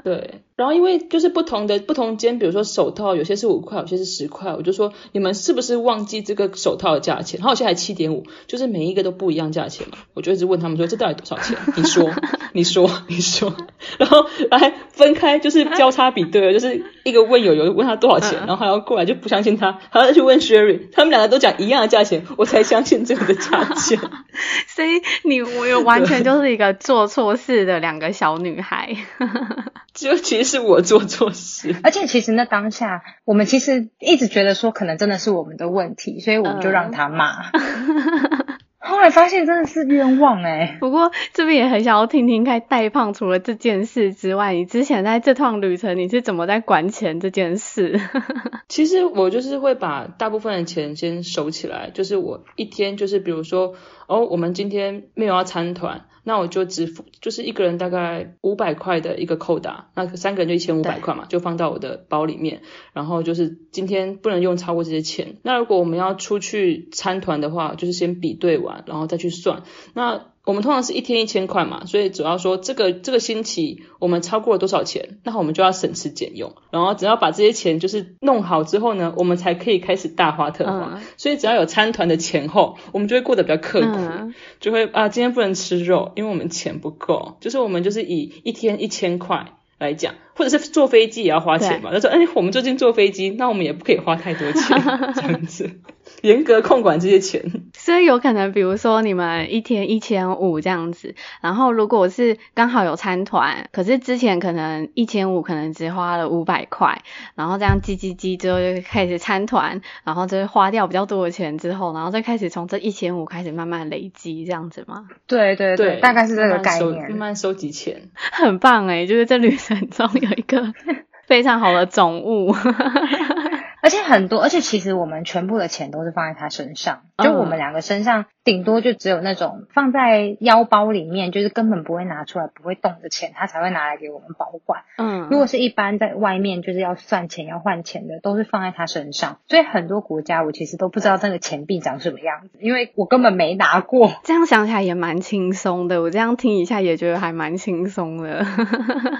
对。然后因为就是不同的不同间，比如说手套，有些是五块，有些是十块，我就说你们是不是忘记这个手套的价钱？然后有些还七点五，就是每一个都不一样价钱嘛。我就一直问他们说这到底多少钱？你说，*laughs* 你说，你说。然后来分开，就是交叉比对，就是一个问友友问他多少钱，然后还要过来就不相信他，还要再去问 Sherry，他们两个都讲一样的价钱，我才相信这个的价钱。*laughs* 所以你我有完全就是一个做错事的两个小女孩。*laughs* 就其实是我做错事，而且其实那当下，我们其实一直觉得说可能真的是我们的问题，所以我们就让他骂。嗯、*laughs* 后来发现真的是冤枉哎、欸。不过这边也很想要听听看，戴胖除了这件事之外，你之前在这趟旅程你是怎么在管钱这件事？*laughs* 其实我就是会把大部分的钱先收起来，就是我一天就是比如说哦，我们今天没有要参团。那我就只付，就是一个人大概五百块的一个扣打，那三个人就一千五百块嘛，就放到我的包里面。然后就是今天不能用超过这些钱。那如果我们要出去参团的话，就是先比对完，然后再去算。那我们通常是一天一千块嘛，所以主要说这个这个星期我们超过了多少钱，那我们就要省吃俭用，然后只要把这些钱就是弄好之后呢，我们才可以开始大花特花。嗯、所以只要有参团的前后，我们就会过得比较刻苦，嗯、就会啊今天不能吃肉，因为我们钱不够，就是我们就是以一天一千块来讲，或者是坐飞机也要花钱嘛，他说哎我们最近坐飞机，那我们也不可以花太多钱 *laughs* 这样子。严格控管这些钱，*laughs* 所以有可能，比如说你们一天一千五这样子，然后如果是刚好有参团，可是之前可能一千五可能只花了五百块，然后这样积积积之后就开始参团，然后就花掉比较多的钱之后，然后再开始从这一千五开始慢慢累积这样子吗？对对对，对大概是这个概念，慢慢，慢慢收集钱，*laughs* 很棒诶，就是这旅程中有一个 *laughs* 非常好的总务。而且很多，而且其实我们全部的钱都是放在他身上，就我们两个身上顶多就只有那种放在腰包里面，就是根本不会拿出来、不会动的钱，他才会拿来给我们保管。嗯，如果是一般在外面就是要算钱、要换钱的，都是放在他身上。所以很多国家我其实都不知道那个钱币长什么样子，因为我根本没拿过。这样想起来也蛮轻松的，我这样听一下也觉得还蛮轻松的。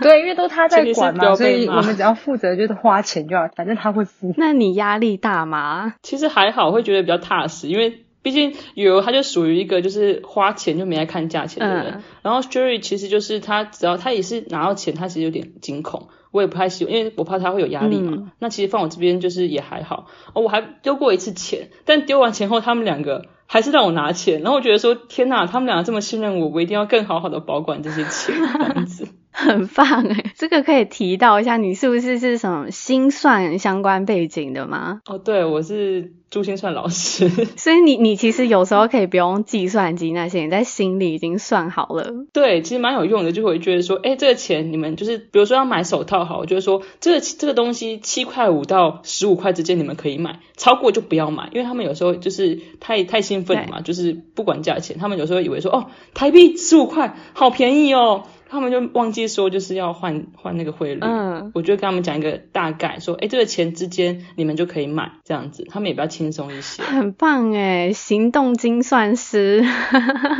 对，因为都他在管嘛，所以我们只要负责就是花钱就好，反正他会付。那你压力大吗？其实还好，会觉得比较踏实，因为毕竟有他就属于一个就是花钱就没来看价钱的人。嗯、然后 Jerry 其实就是他只要他也是拿到钱，他其实有点惊恐，我也不太喜欢，因为我怕他会有压力嘛。嗯、那其实放我这边就是也还好。哦，我还丢过一次钱，但丢完钱后他们两个还是让我拿钱，然后我觉得说天哪，他们两个这么信任我，我一定要更好好的保管这些钱，这样子。很棒诶，*laughs* 这个可以提到一下，你是不是是什么心算相关背景的吗？哦，对，我是珠心算老师，*laughs* 所以你你其实有时候可以不用计算机那些，你在心里已经算好了。对，其实蛮有用的，就会觉得说，哎，这个钱你们就是，比如说要买手套好，就是说这个这个东西七块五到十五块之间你们可以买，超过就不要买，因为他们有时候就是太太兴奋了嘛，就是不管价钱，他们有时候以为说，哦，台币十五块，好便宜哦。他们就忘记说，就是要换换那个汇率。嗯，我就跟他们讲一个大概，说，哎，这个钱之间你们就可以买这样子，他们也比较轻松一些。很棒哎，行动精算师。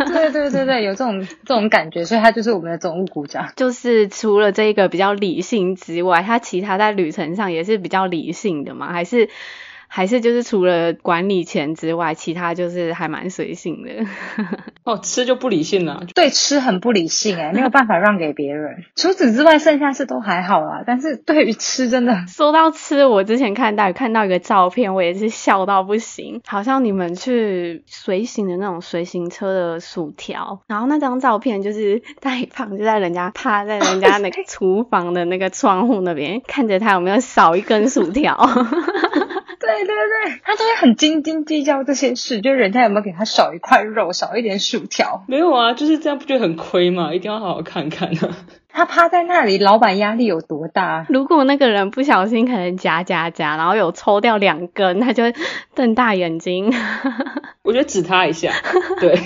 对对对对，*laughs* 有这种这种感觉，所以他就是我们的总务股长。就是除了这个比较理性之外，他其他在旅程上也是比较理性的嘛，还是？还是就是除了管理钱之外，其他就是还蛮随性的。*laughs* 哦，吃就不理性了。对，吃很不理性哎，没有办法让给别人。*laughs* 除此之外，剩下是都还好啦。但是对于吃，真的说到吃，我之前看到看到一个照片，我也是笑到不行。好像你们去随行的那种随行车的薯条，然后那张照片就是太胖，就在人家趴在人家那个厨房的那个窗户那边，看着他有没有少一根薯条。*laughs* 对对对，他都会很斤斤计较这些事，就是人家有没有给他少一块肉，少一点薯条。没有啊，就是这样，不觉得很亏吗？一定要好好看看啊。他趴在那里，老板压力有多大？如果那个人不小心可能夹夹夹，然后有抽掉两根，他就瞪大眼睛。*laughs* 我觉得指他一下，*laughs* 对，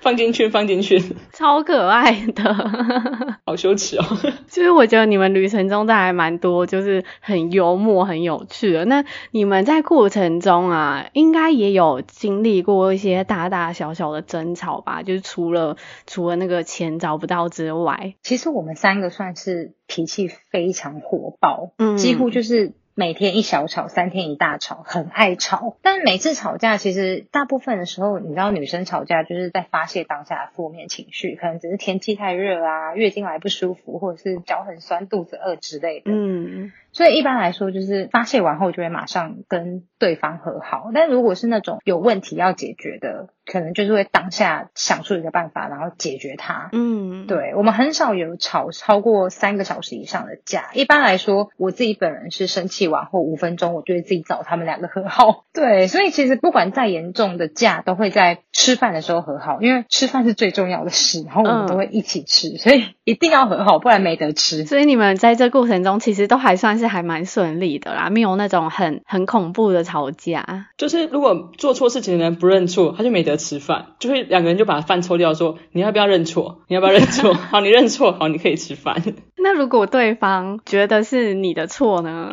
放进去，放进去，超可爱的，*laughs* 好羞耻哦。就是我觉得你们旅程中都还蛮多，就是很幽默、很有趣的。那你们在过程中啊，应该也有经历过一些大大小小的争吵吧？就是除了除了那个钱找不到之外，其实我们三。那个算是脾气非常火爆，嗯，几乎就是每天一小吵，三天一大吵，很爱吵。但每次吵架，其实大部分的时候，你知道，女生吵架就是在发泄当下的负面情绪，可能只是天气太热啊，月经来不舒服，或者是脚很酸、肚子饿之类的，嗯。所以一般来说，就是发泄完后就会马上跟对方和好。但如果是那种有问题要解决的，可能就是会当下想出一个办法，然后解决它。嗯，对，我们很少有吵超过三个小时以上的架。一般来说，我自己本人是生气完后五分钟，我就会自己找他们两个和好。*laughs* 对，所以其实不管再严重的架，都会在吃饭的时候和好，因为吃饭是最重要的事，然后我们都会一起吃，嗯、所以一定要和好，不然没得吃。所以你们在这过程中，其实都还算是。还蛮顺利的啦，没有那种很很恐怖的吵架。就是如果做错事情的人不认错，他就没得吃饭，就会两个人就把饭抽掉，说你要不要认错？你要不要认错？*laughs* 好，你认错，好，你可以吃饭。*laughs* 那如果对方觉得是你的错呢？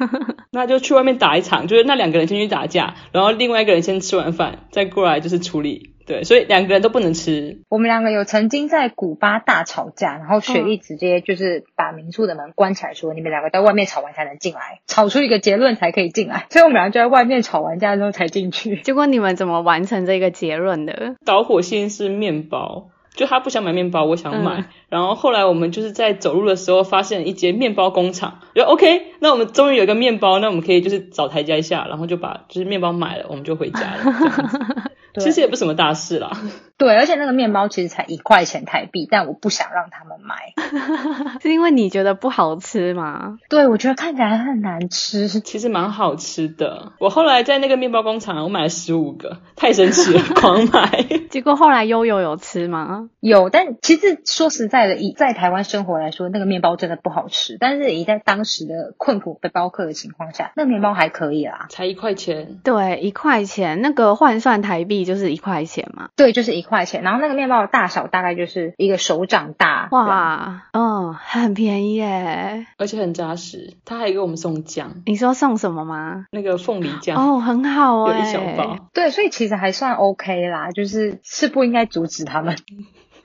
*laughs* 那就去外面打一场，就是那两个人先去打架，然后另外一个人先吃完饭再过来就是处理。对，所以两个人都不能吃。我们两个有曾经在古巴大吵架，然后雪莉直接就是把民宿的门关起来，说、嗯、你们两个在外面吵完才能进来，吵出一个结论才可以进来。所以我们两个就在外面吵完架之后才进去。*laughs* 结果你们怎么完成这个结论的？导火线是面包，就他不想买面包，我想买。嗯、然后后来我们就是在走路的时候发现了一间面包工厂，就 OK，那我们终于有一个面包，那我们可以就是找台阶下，然后就把就是面包买了，我们就回家了。*laughs* 其实也不是什么大事啦。对，而且那个面包其实才一块钱台币，但我不想让他们买，*laughs* 是因为你觉得不好吃吗？对，我觉得看起来很难吃，其实蛮好吃的。我后来在那个面包工厂，我买了十五个，太神奇了，*laughs* 狂买。结果后来悠悠有吃吗？有，但其实说实在的，以在台湾生活来说，那个面包真的不好吃。但是以在当时的困苦背包客的情况下，那个面包还可以啦，才一块钱。对，一块钱，那个换算台币就是一块钱嘛。对，就是一块钱。然后那个面包的大小大概就是一个手掌大。哇，嗯，很便宜耶，而且很扎实。他还给我们送酱。你说送什么吗？那个凤梨酱。哦，很好哦，有一小包。对，所以其实还算 OK 啦，就是是不应该阻止他们。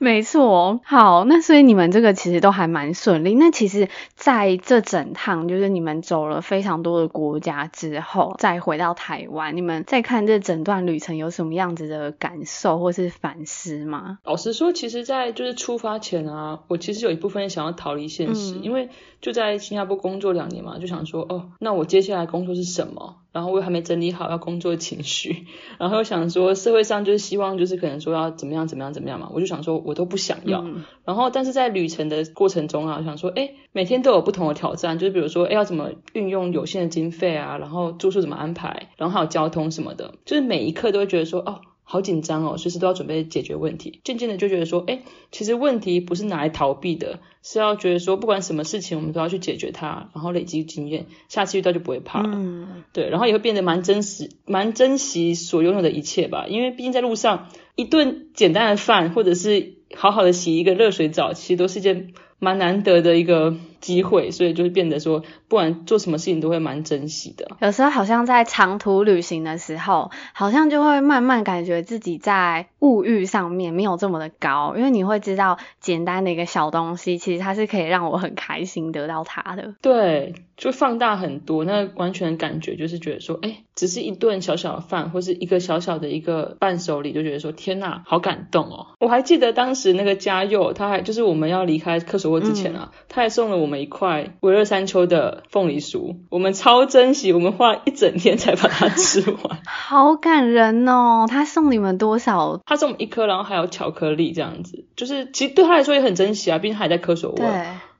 没错，好，那所以你们这个其实都还蛮顺利。那其实在这整趟，就是你们走了非常多的国家之后，再回到台湾，你们再看这整段旅程有什么样子的感受或是反思吗？老实说，其实，在就是出发前啊，我其实有一部分想要逃离现实，因为就在新加坡工作两年嘛，就想说，哦，那我接下来工作是什么？然后我又还没整理好要工作的情绪，然后又想说社会上就是希望就是可能说要怎么样怎么样怎么样嘛，我就想说我都不想要。嗯、然后但是在旅程的过程中啊，我想说哎，每天都有不同的挑战，就是比如说哎要怎么运用有限的经费啊，然后住宿怎么安排，然后还有交通什么的，就是每一刻都会觉得说哦。好紧张哦，随时都要准备解决问题。渐渐的就觉得说，哎，其实问题不是拿来逃避的，是要觉得说，不管什么事情，我们都要去解决它，然后累积经验，下次遇到就不会怕了。嗯，对，然后也会变得蛮珍惜、蛮珍惜所拥有的一切吧。因为毕竟在路上，一顿简单的饭，或者是好好的洗一个热水澡，其实都是一件蛮难得的一个机会，所以就会变得说，不管做什么事情都会蛮珍惜的。有时候好像在长途旅行的时候，好像就会慢慢感觉自己在物欲上面没有这么的高，因为你会知道简单的一个小东西，其实它是可以让我很开心得到它的。对，就放大很多，那完全感觉就是觉得说，哎，只是一顿小小的饭，或是一个小小的一个伴手礼，就觉得说，天呐，好感动哦！我还记得当时那个嘉佑，他还就是我们要离开科索沃之前啊，嗯、他还送了我们一块维热山丘的凤梨酥，我们超珍惜，我们花了一整天才把它吃完，*laughs* 好感人哦！他送你们多少？他送我们一颗，然后还有巧克力这样子，就是其实对他来说也很珍惜啊，毕竟他还在科索沃。对，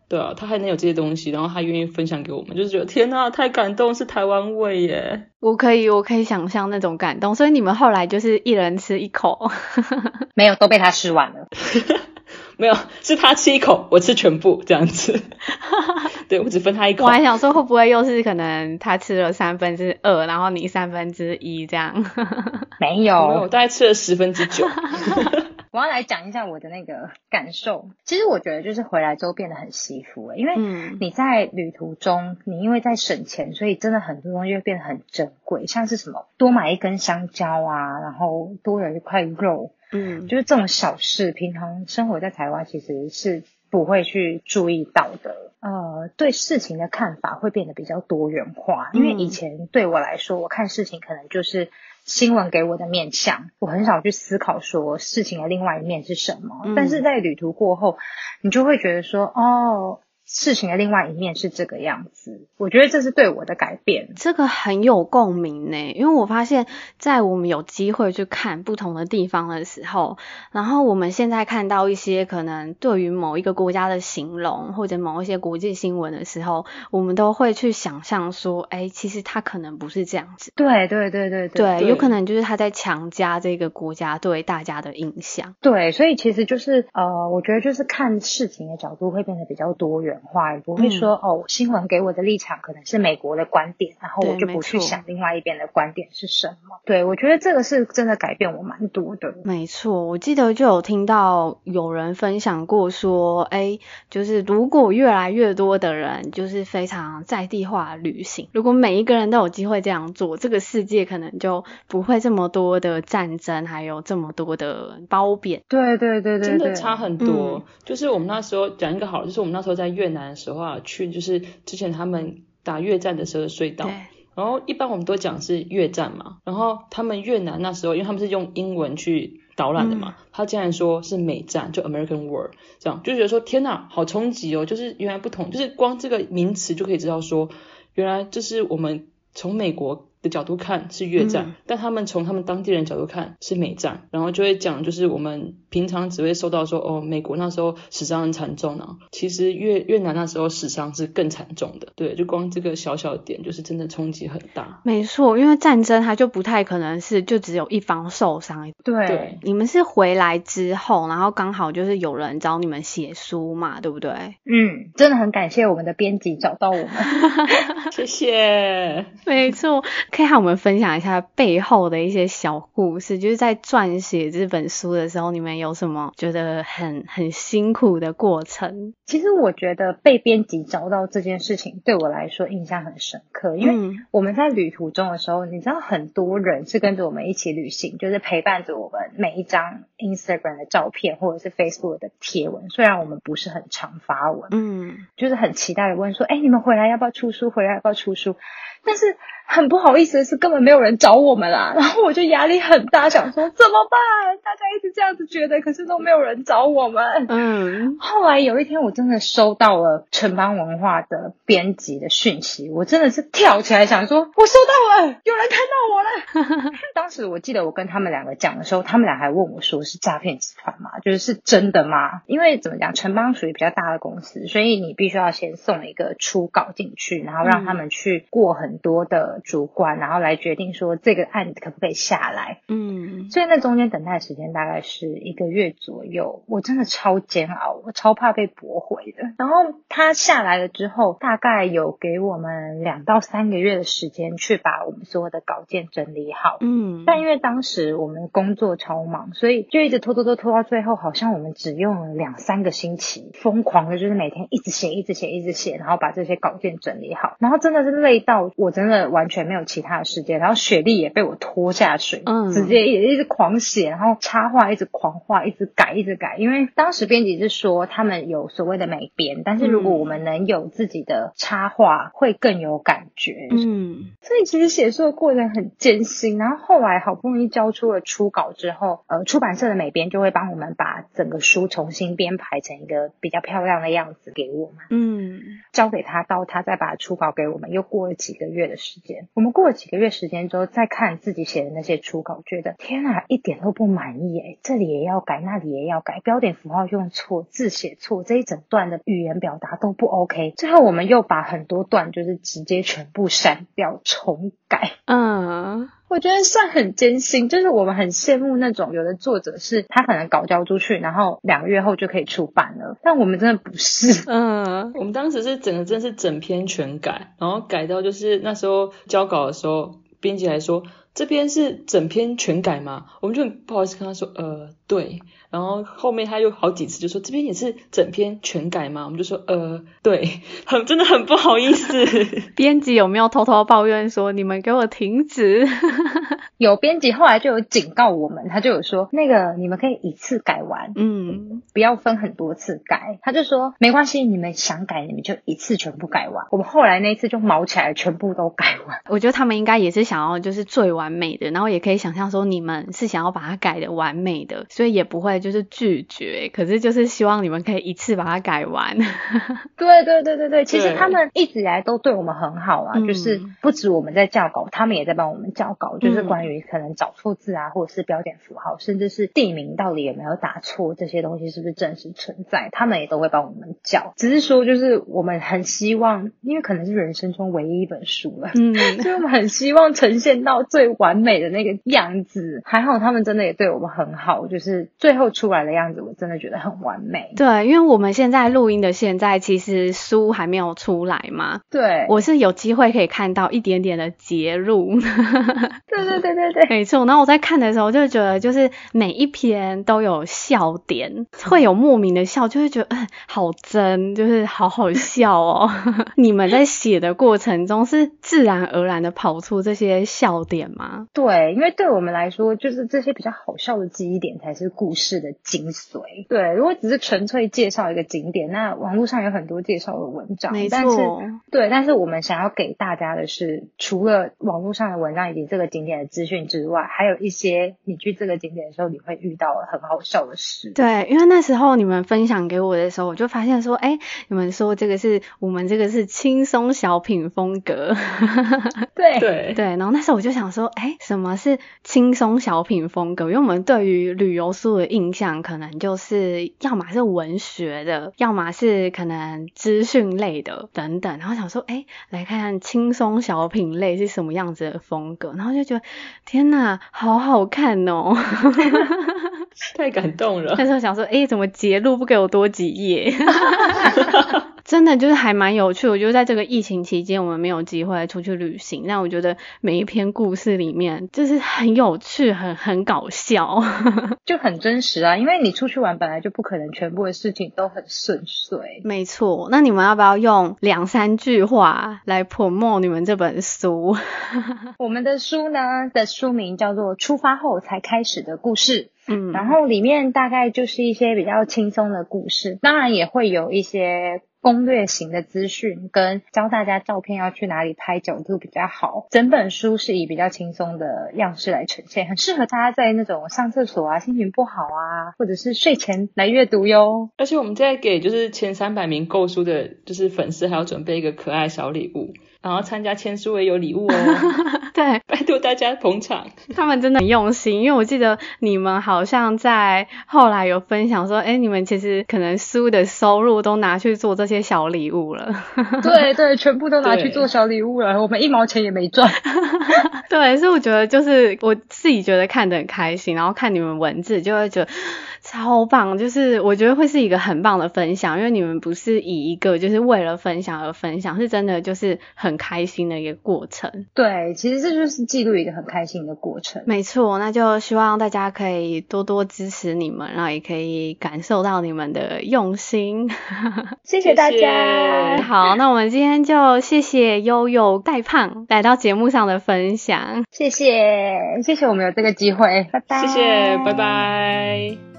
对啊，他还能有这些东西，然后他愿意分享给我们，就是觉得天呐，太感动，是台湾味耶！我可以，我可以想象那种感动，所以你们后来就是一人吃一口，*laughs* 没有，都被他吃完了。*laughs* 没有，是他吃一口，我吃全部这样子。*laughs* 对，我只分他一口。我还想说，会不会又是可能他吃了三分之二，然后你三分之一这样？没有，没有，我大概吃了十分之九。*laughs* 我要来讲一下我的那个感受。其实我觉得就是回来之后变得很惜福，因为你在旅途中，你因为在省钱，所以真的很多东西会变得很珍贵，像是什么多买一根香蕉啊，然后多有一块肉。嗯，就是这种小事，平常生活在台湾其实是不会去注意到的。呃，对事情的看法会变得比较多元化，因为以前对我来说，我看事情可能就是新闻给我的面相，我很少去思考说事情的另外一面是什么。嗯，但是在旅途过后，你就会觉得说，哦。事情的另外一面是这个样子，我觉得这是对我的改变。这个很有共鸣呢，因为我发现，在我们有机会去看不同的地方的时候，然后我们现在看到一些可能对于某一个国家的形容，或者某一些国际新闻的时候，我们都会去想象说，哎，其实他可能不是这样子。对对对对对，对，有可能就是他在强加这个国家对大家的印象。对，所以其实就是呃，我觉得就是看事情的角度会变得比较多元。话也不会说、嗯、哦，新闻给我的立场可能是美国的观点，然后我就不去想另外一边的观点是什么。对，我觉得这个是真的改变我蛮多的。没错，我记得就有听到有人分享过说，哎，就是如果越来越多的人就是非常在地化旅行，如果每一个人都有机会这样做，这个世界可能就不会这么多的战争，还有这么多的褒贬。对对对对，真的差很多。嗯、就是我们那时候讲一个好，就是我们那时候在越南的时候啊，去就是之前他们打越战的时候的隧道，然后一般我们都讲是越战嘛，然后他们越南那时候，因为他们是用英文去导览的嘛，嗯、他竟然说是美战，就 American War，这样就觉得说天呐，好冲击哦，就是原来不同，就是光这个名词就可以知道说，原来就是我们从美国的角度看是越战，嗯、但他们从他们当地人角度看是美战，然后就会讲就是我们平常只会受到说哦，美国那时候死伤很惨重呢，其实越越南那时候死伤是更惨重的，对，就光这个小小点就是真的冲击很大。没错，因为战争它就不太可能是就只有一方受伤。对，对你们是回来之后，然后刚好就是有人找你们写书嘛，对不对？嗯，真的很感谢我们的编辑找到我们，*laughs* *laughs* 谢谢。没错，可以和我们分享一下背后的一些小故事，就是在撰写这本书的时候，你们有什么觉得很很辛苦的过程？其实我觉得被编辑找到这件事情对我来说印象很深刻，因为我们在旅途中的时候，你知道很多人是跟着我们一起旅行，就是陪伴着我们每一张 Instagram 的照片或者是 Facebook 的贴文。虽然我们不是很常发文，嗯，就是很期待的问说，哎，你们回来要不要出书？回来要不要出书？但是很不好意思的是，根本没有人找我们啦。然后我就压力很大，想说怎么办？大家一直这样子觉得，可是都没有人找我们。嗯。后来有一天，我真的收到了城邦文化的编辑的讯息，我真的是跳起来想说，我收到了，有人看到我了。*laughs* 当时我记得我跟他们两个讲的时候，他们俩还问我说：“是诈骗集团吗？就是是真的吗？”因为怎么讲，城邦属于比较大的公司，所以你必须要先送一个初稿进去，然后让他们去过很。很多的主管，然后来决定说这个案子可不可以下来。嗯，所以那中间等待时间大概是一个月左右，我真的超煎熬，我超怕被驳回的。然后他下来了之后，大概有给我们两到三个月的时间去把我们所有的稿件整理好。嗯，但因为当时我们工作超忙，所以就一直拖拖拖拖到最后，好像我们只用了两三个星期，疯狂的就是每天一直写，一直写，一直写，然后把这些稿件整理好。然后真的是累到。我真的完全没有其他的时间，然后雪莉也被我拖下水，嗯，直接也一直狂写，然后插画一直狂画，一直改，一直改。因为当时编辑是说他们有所谓的美编，但是如果我们能有自己的插画，会更有感觉。嗯，所以其实写作的过程很艰辛。然后后来好不容易交出了初稿之后，呃，出版社的美编就会帮我们把整个书重新编排成一个比较漂亮的样子给我们。嗯，交给他，到他再把初稿给我们，又过了几个月的时间，我们过了几个月时间之后，再看自己写的那些初稿，觉得天啊，一点都不满意诶，这里也要改，那里也要改，标点符号用错，字写错，这一整段的语言表达都不 OK。最后我们又把很多段就是直接全部删掉，重改。嗯，我觉得算很艰辛，就是我们很羡慕那种有的作者是他可能稿交出去，然后两个月后就可以出版了，但我们真的不是。嗯，*laughs* 我们当时是整个真的是整篇全改，然后改到就是。那时候交稿的时候，编辑还说：“这边是整篇全改吗？”我们就很不好意思跟他说：“呃，对。”然后后面他又好几次就说：“这边也是整篇全改吗？”我们就说：“呃，对。”很真的很不好意思。*laughs* 编辑有没有偷偷抱怨说：“你们给我停止？” *laughs* 有编辑后来就有警告我们，他就有说：“那个你们可以一次改完，嗯，不要分很多次改。”他就说：“没关系，你们想改，你们就一次全部改完。”我们后来那一次就毛起来，全部都改完。我觉得他们应该也是想要就是最完美的，然后也可以想象说你们是想要把它改的完美的，所以也不会。就是拒绝，可是就是希望你们可以一次把它改完。*laughs* 对对对对对，其实他们一直以来都对我们很好啊，就是不止我们在校稿，他们也在帮我们校稿，就是关于可能找错字啊，或者是标点符号，甚至是地名到底有没有打错，这些东西是不是真实存在，他们也都会帮我们校。只是说，就是我们很希望，因为可能是人生中唯一一本书了，嗯，*laughs* 所以我们很希望呈现到最完美的那个样子。还好他们真的也对我们很好，就是最后。出来的样子我真的觉得很完美。对，因为我们现在录音的现在，其实书还没有出来嘛。对，我是有机会可以看到一点点的节录。*laughs* 对对对对对，没错。然后我在看的时候就觉得，就是每一篇都有笑点，会有莫名的笑，就会觉得嗯，好真，就是好好笑哦。*laughs* 你们在写的过程中是自然而然的跑出这些笑点吗？对，因为对我们来说，就是这些比较好笑的记忆点才是故事的精髓。对，如果只是纯粹介绍一个景点，那网络上有很多介绍的文章，没错。但是，对，但是我们想要给大家的是，除了网络上的文章以及这个景点的资讯之外，还有一些你去这个景点的时候，你会遇到很好笑的事。对，因为那时候你们分享给我的时候，我就发现说，哎，你们说这个是我们这个是轻松小品风格。*laughs* 对对对，然后那时候我就想说，哎，什么是轻松小品风格？因为我们对于旅游书的印象，可能就是要么是文学的，要么是可能资讯类的等等。然后想说，哎，来看看轻松小品类是什么样子的风格。然后就觉得，天哪，好好看哦！*laughs* 太感动了。那时候想说，哎，怎么节录不给我多几页？*laughs* 真的就是还蛮有趣，我觉得在这个疫情期间，我们没有机会出去旅行，但我觉得每一篇故事里面就是很有趣，很很搞笑，*laughs* 就很真实啊。因为你出去玩本来就不可能全部的事情都很顺遂。没错，那你们要不要用两三句话来 promote 你们这本书？*laughs* 我们的书呢的书名叫做《出发后才开始的故事》。嗯，然后里面大概就是一些比较轻松的故事，当然也会有一些攻略型的资讯，跟教大家照片要去哪里拍角度比较好。整本书是以比较轻松的样式来呈现，很适合大家在那种上厕所啊、心情不好啊，或者是睡前来阅读哟。而且我们在给就是前三百名购书的，就是粉丝还要准备一个可爱小礼物。然后参加签书也有礼物哦，*laughs* 对，拜托大家捧场。他们真的很用心，因为我记得你们好像在后来有分享说，哎，你们其实可能书的收入都拿去做这些小礼物了。*laughs* 对对，全部都拿去做小礼物了，我们一毛钱也没赚。*laughs* 对，所以我觉得就是我自己觉得看得很开心，然后看你们文字就会觉得。超棒，就是我觉得会是一个很棒的分享，因为你们不是以一个就是为了分享而分享，是真的就是很开心的一个过程。对，其实这就是记录一个很开心的过程。没错，那就希望大家可以多多支持你们，然后也可以感受到你们的用心。*laughs* 谢谢大家。*laughs* 好，那我们今天就谢谢悠悠带胖来到节目上的分享。谢谢，谢谢我们有这个机会，拜拜。谢谢，拜拜。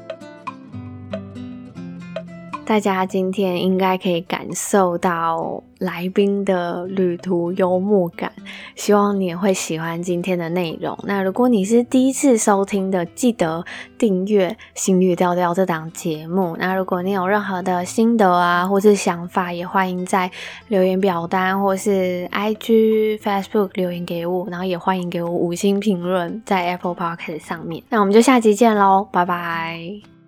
大家今天应该可以感受到来宾的旅途幽默感，希望你也会喜欢今天的内容。那如果你是第一次收听的，记得订阅《心率调调》这档节目。那如果你有任何的心得啊，或是想法，也欢迎在留言表单或是 IG、Facebook 留言给我，然后也欢迎给我五星评论在 Apple Podcast 上面。那我们就下集见喽，拜拜。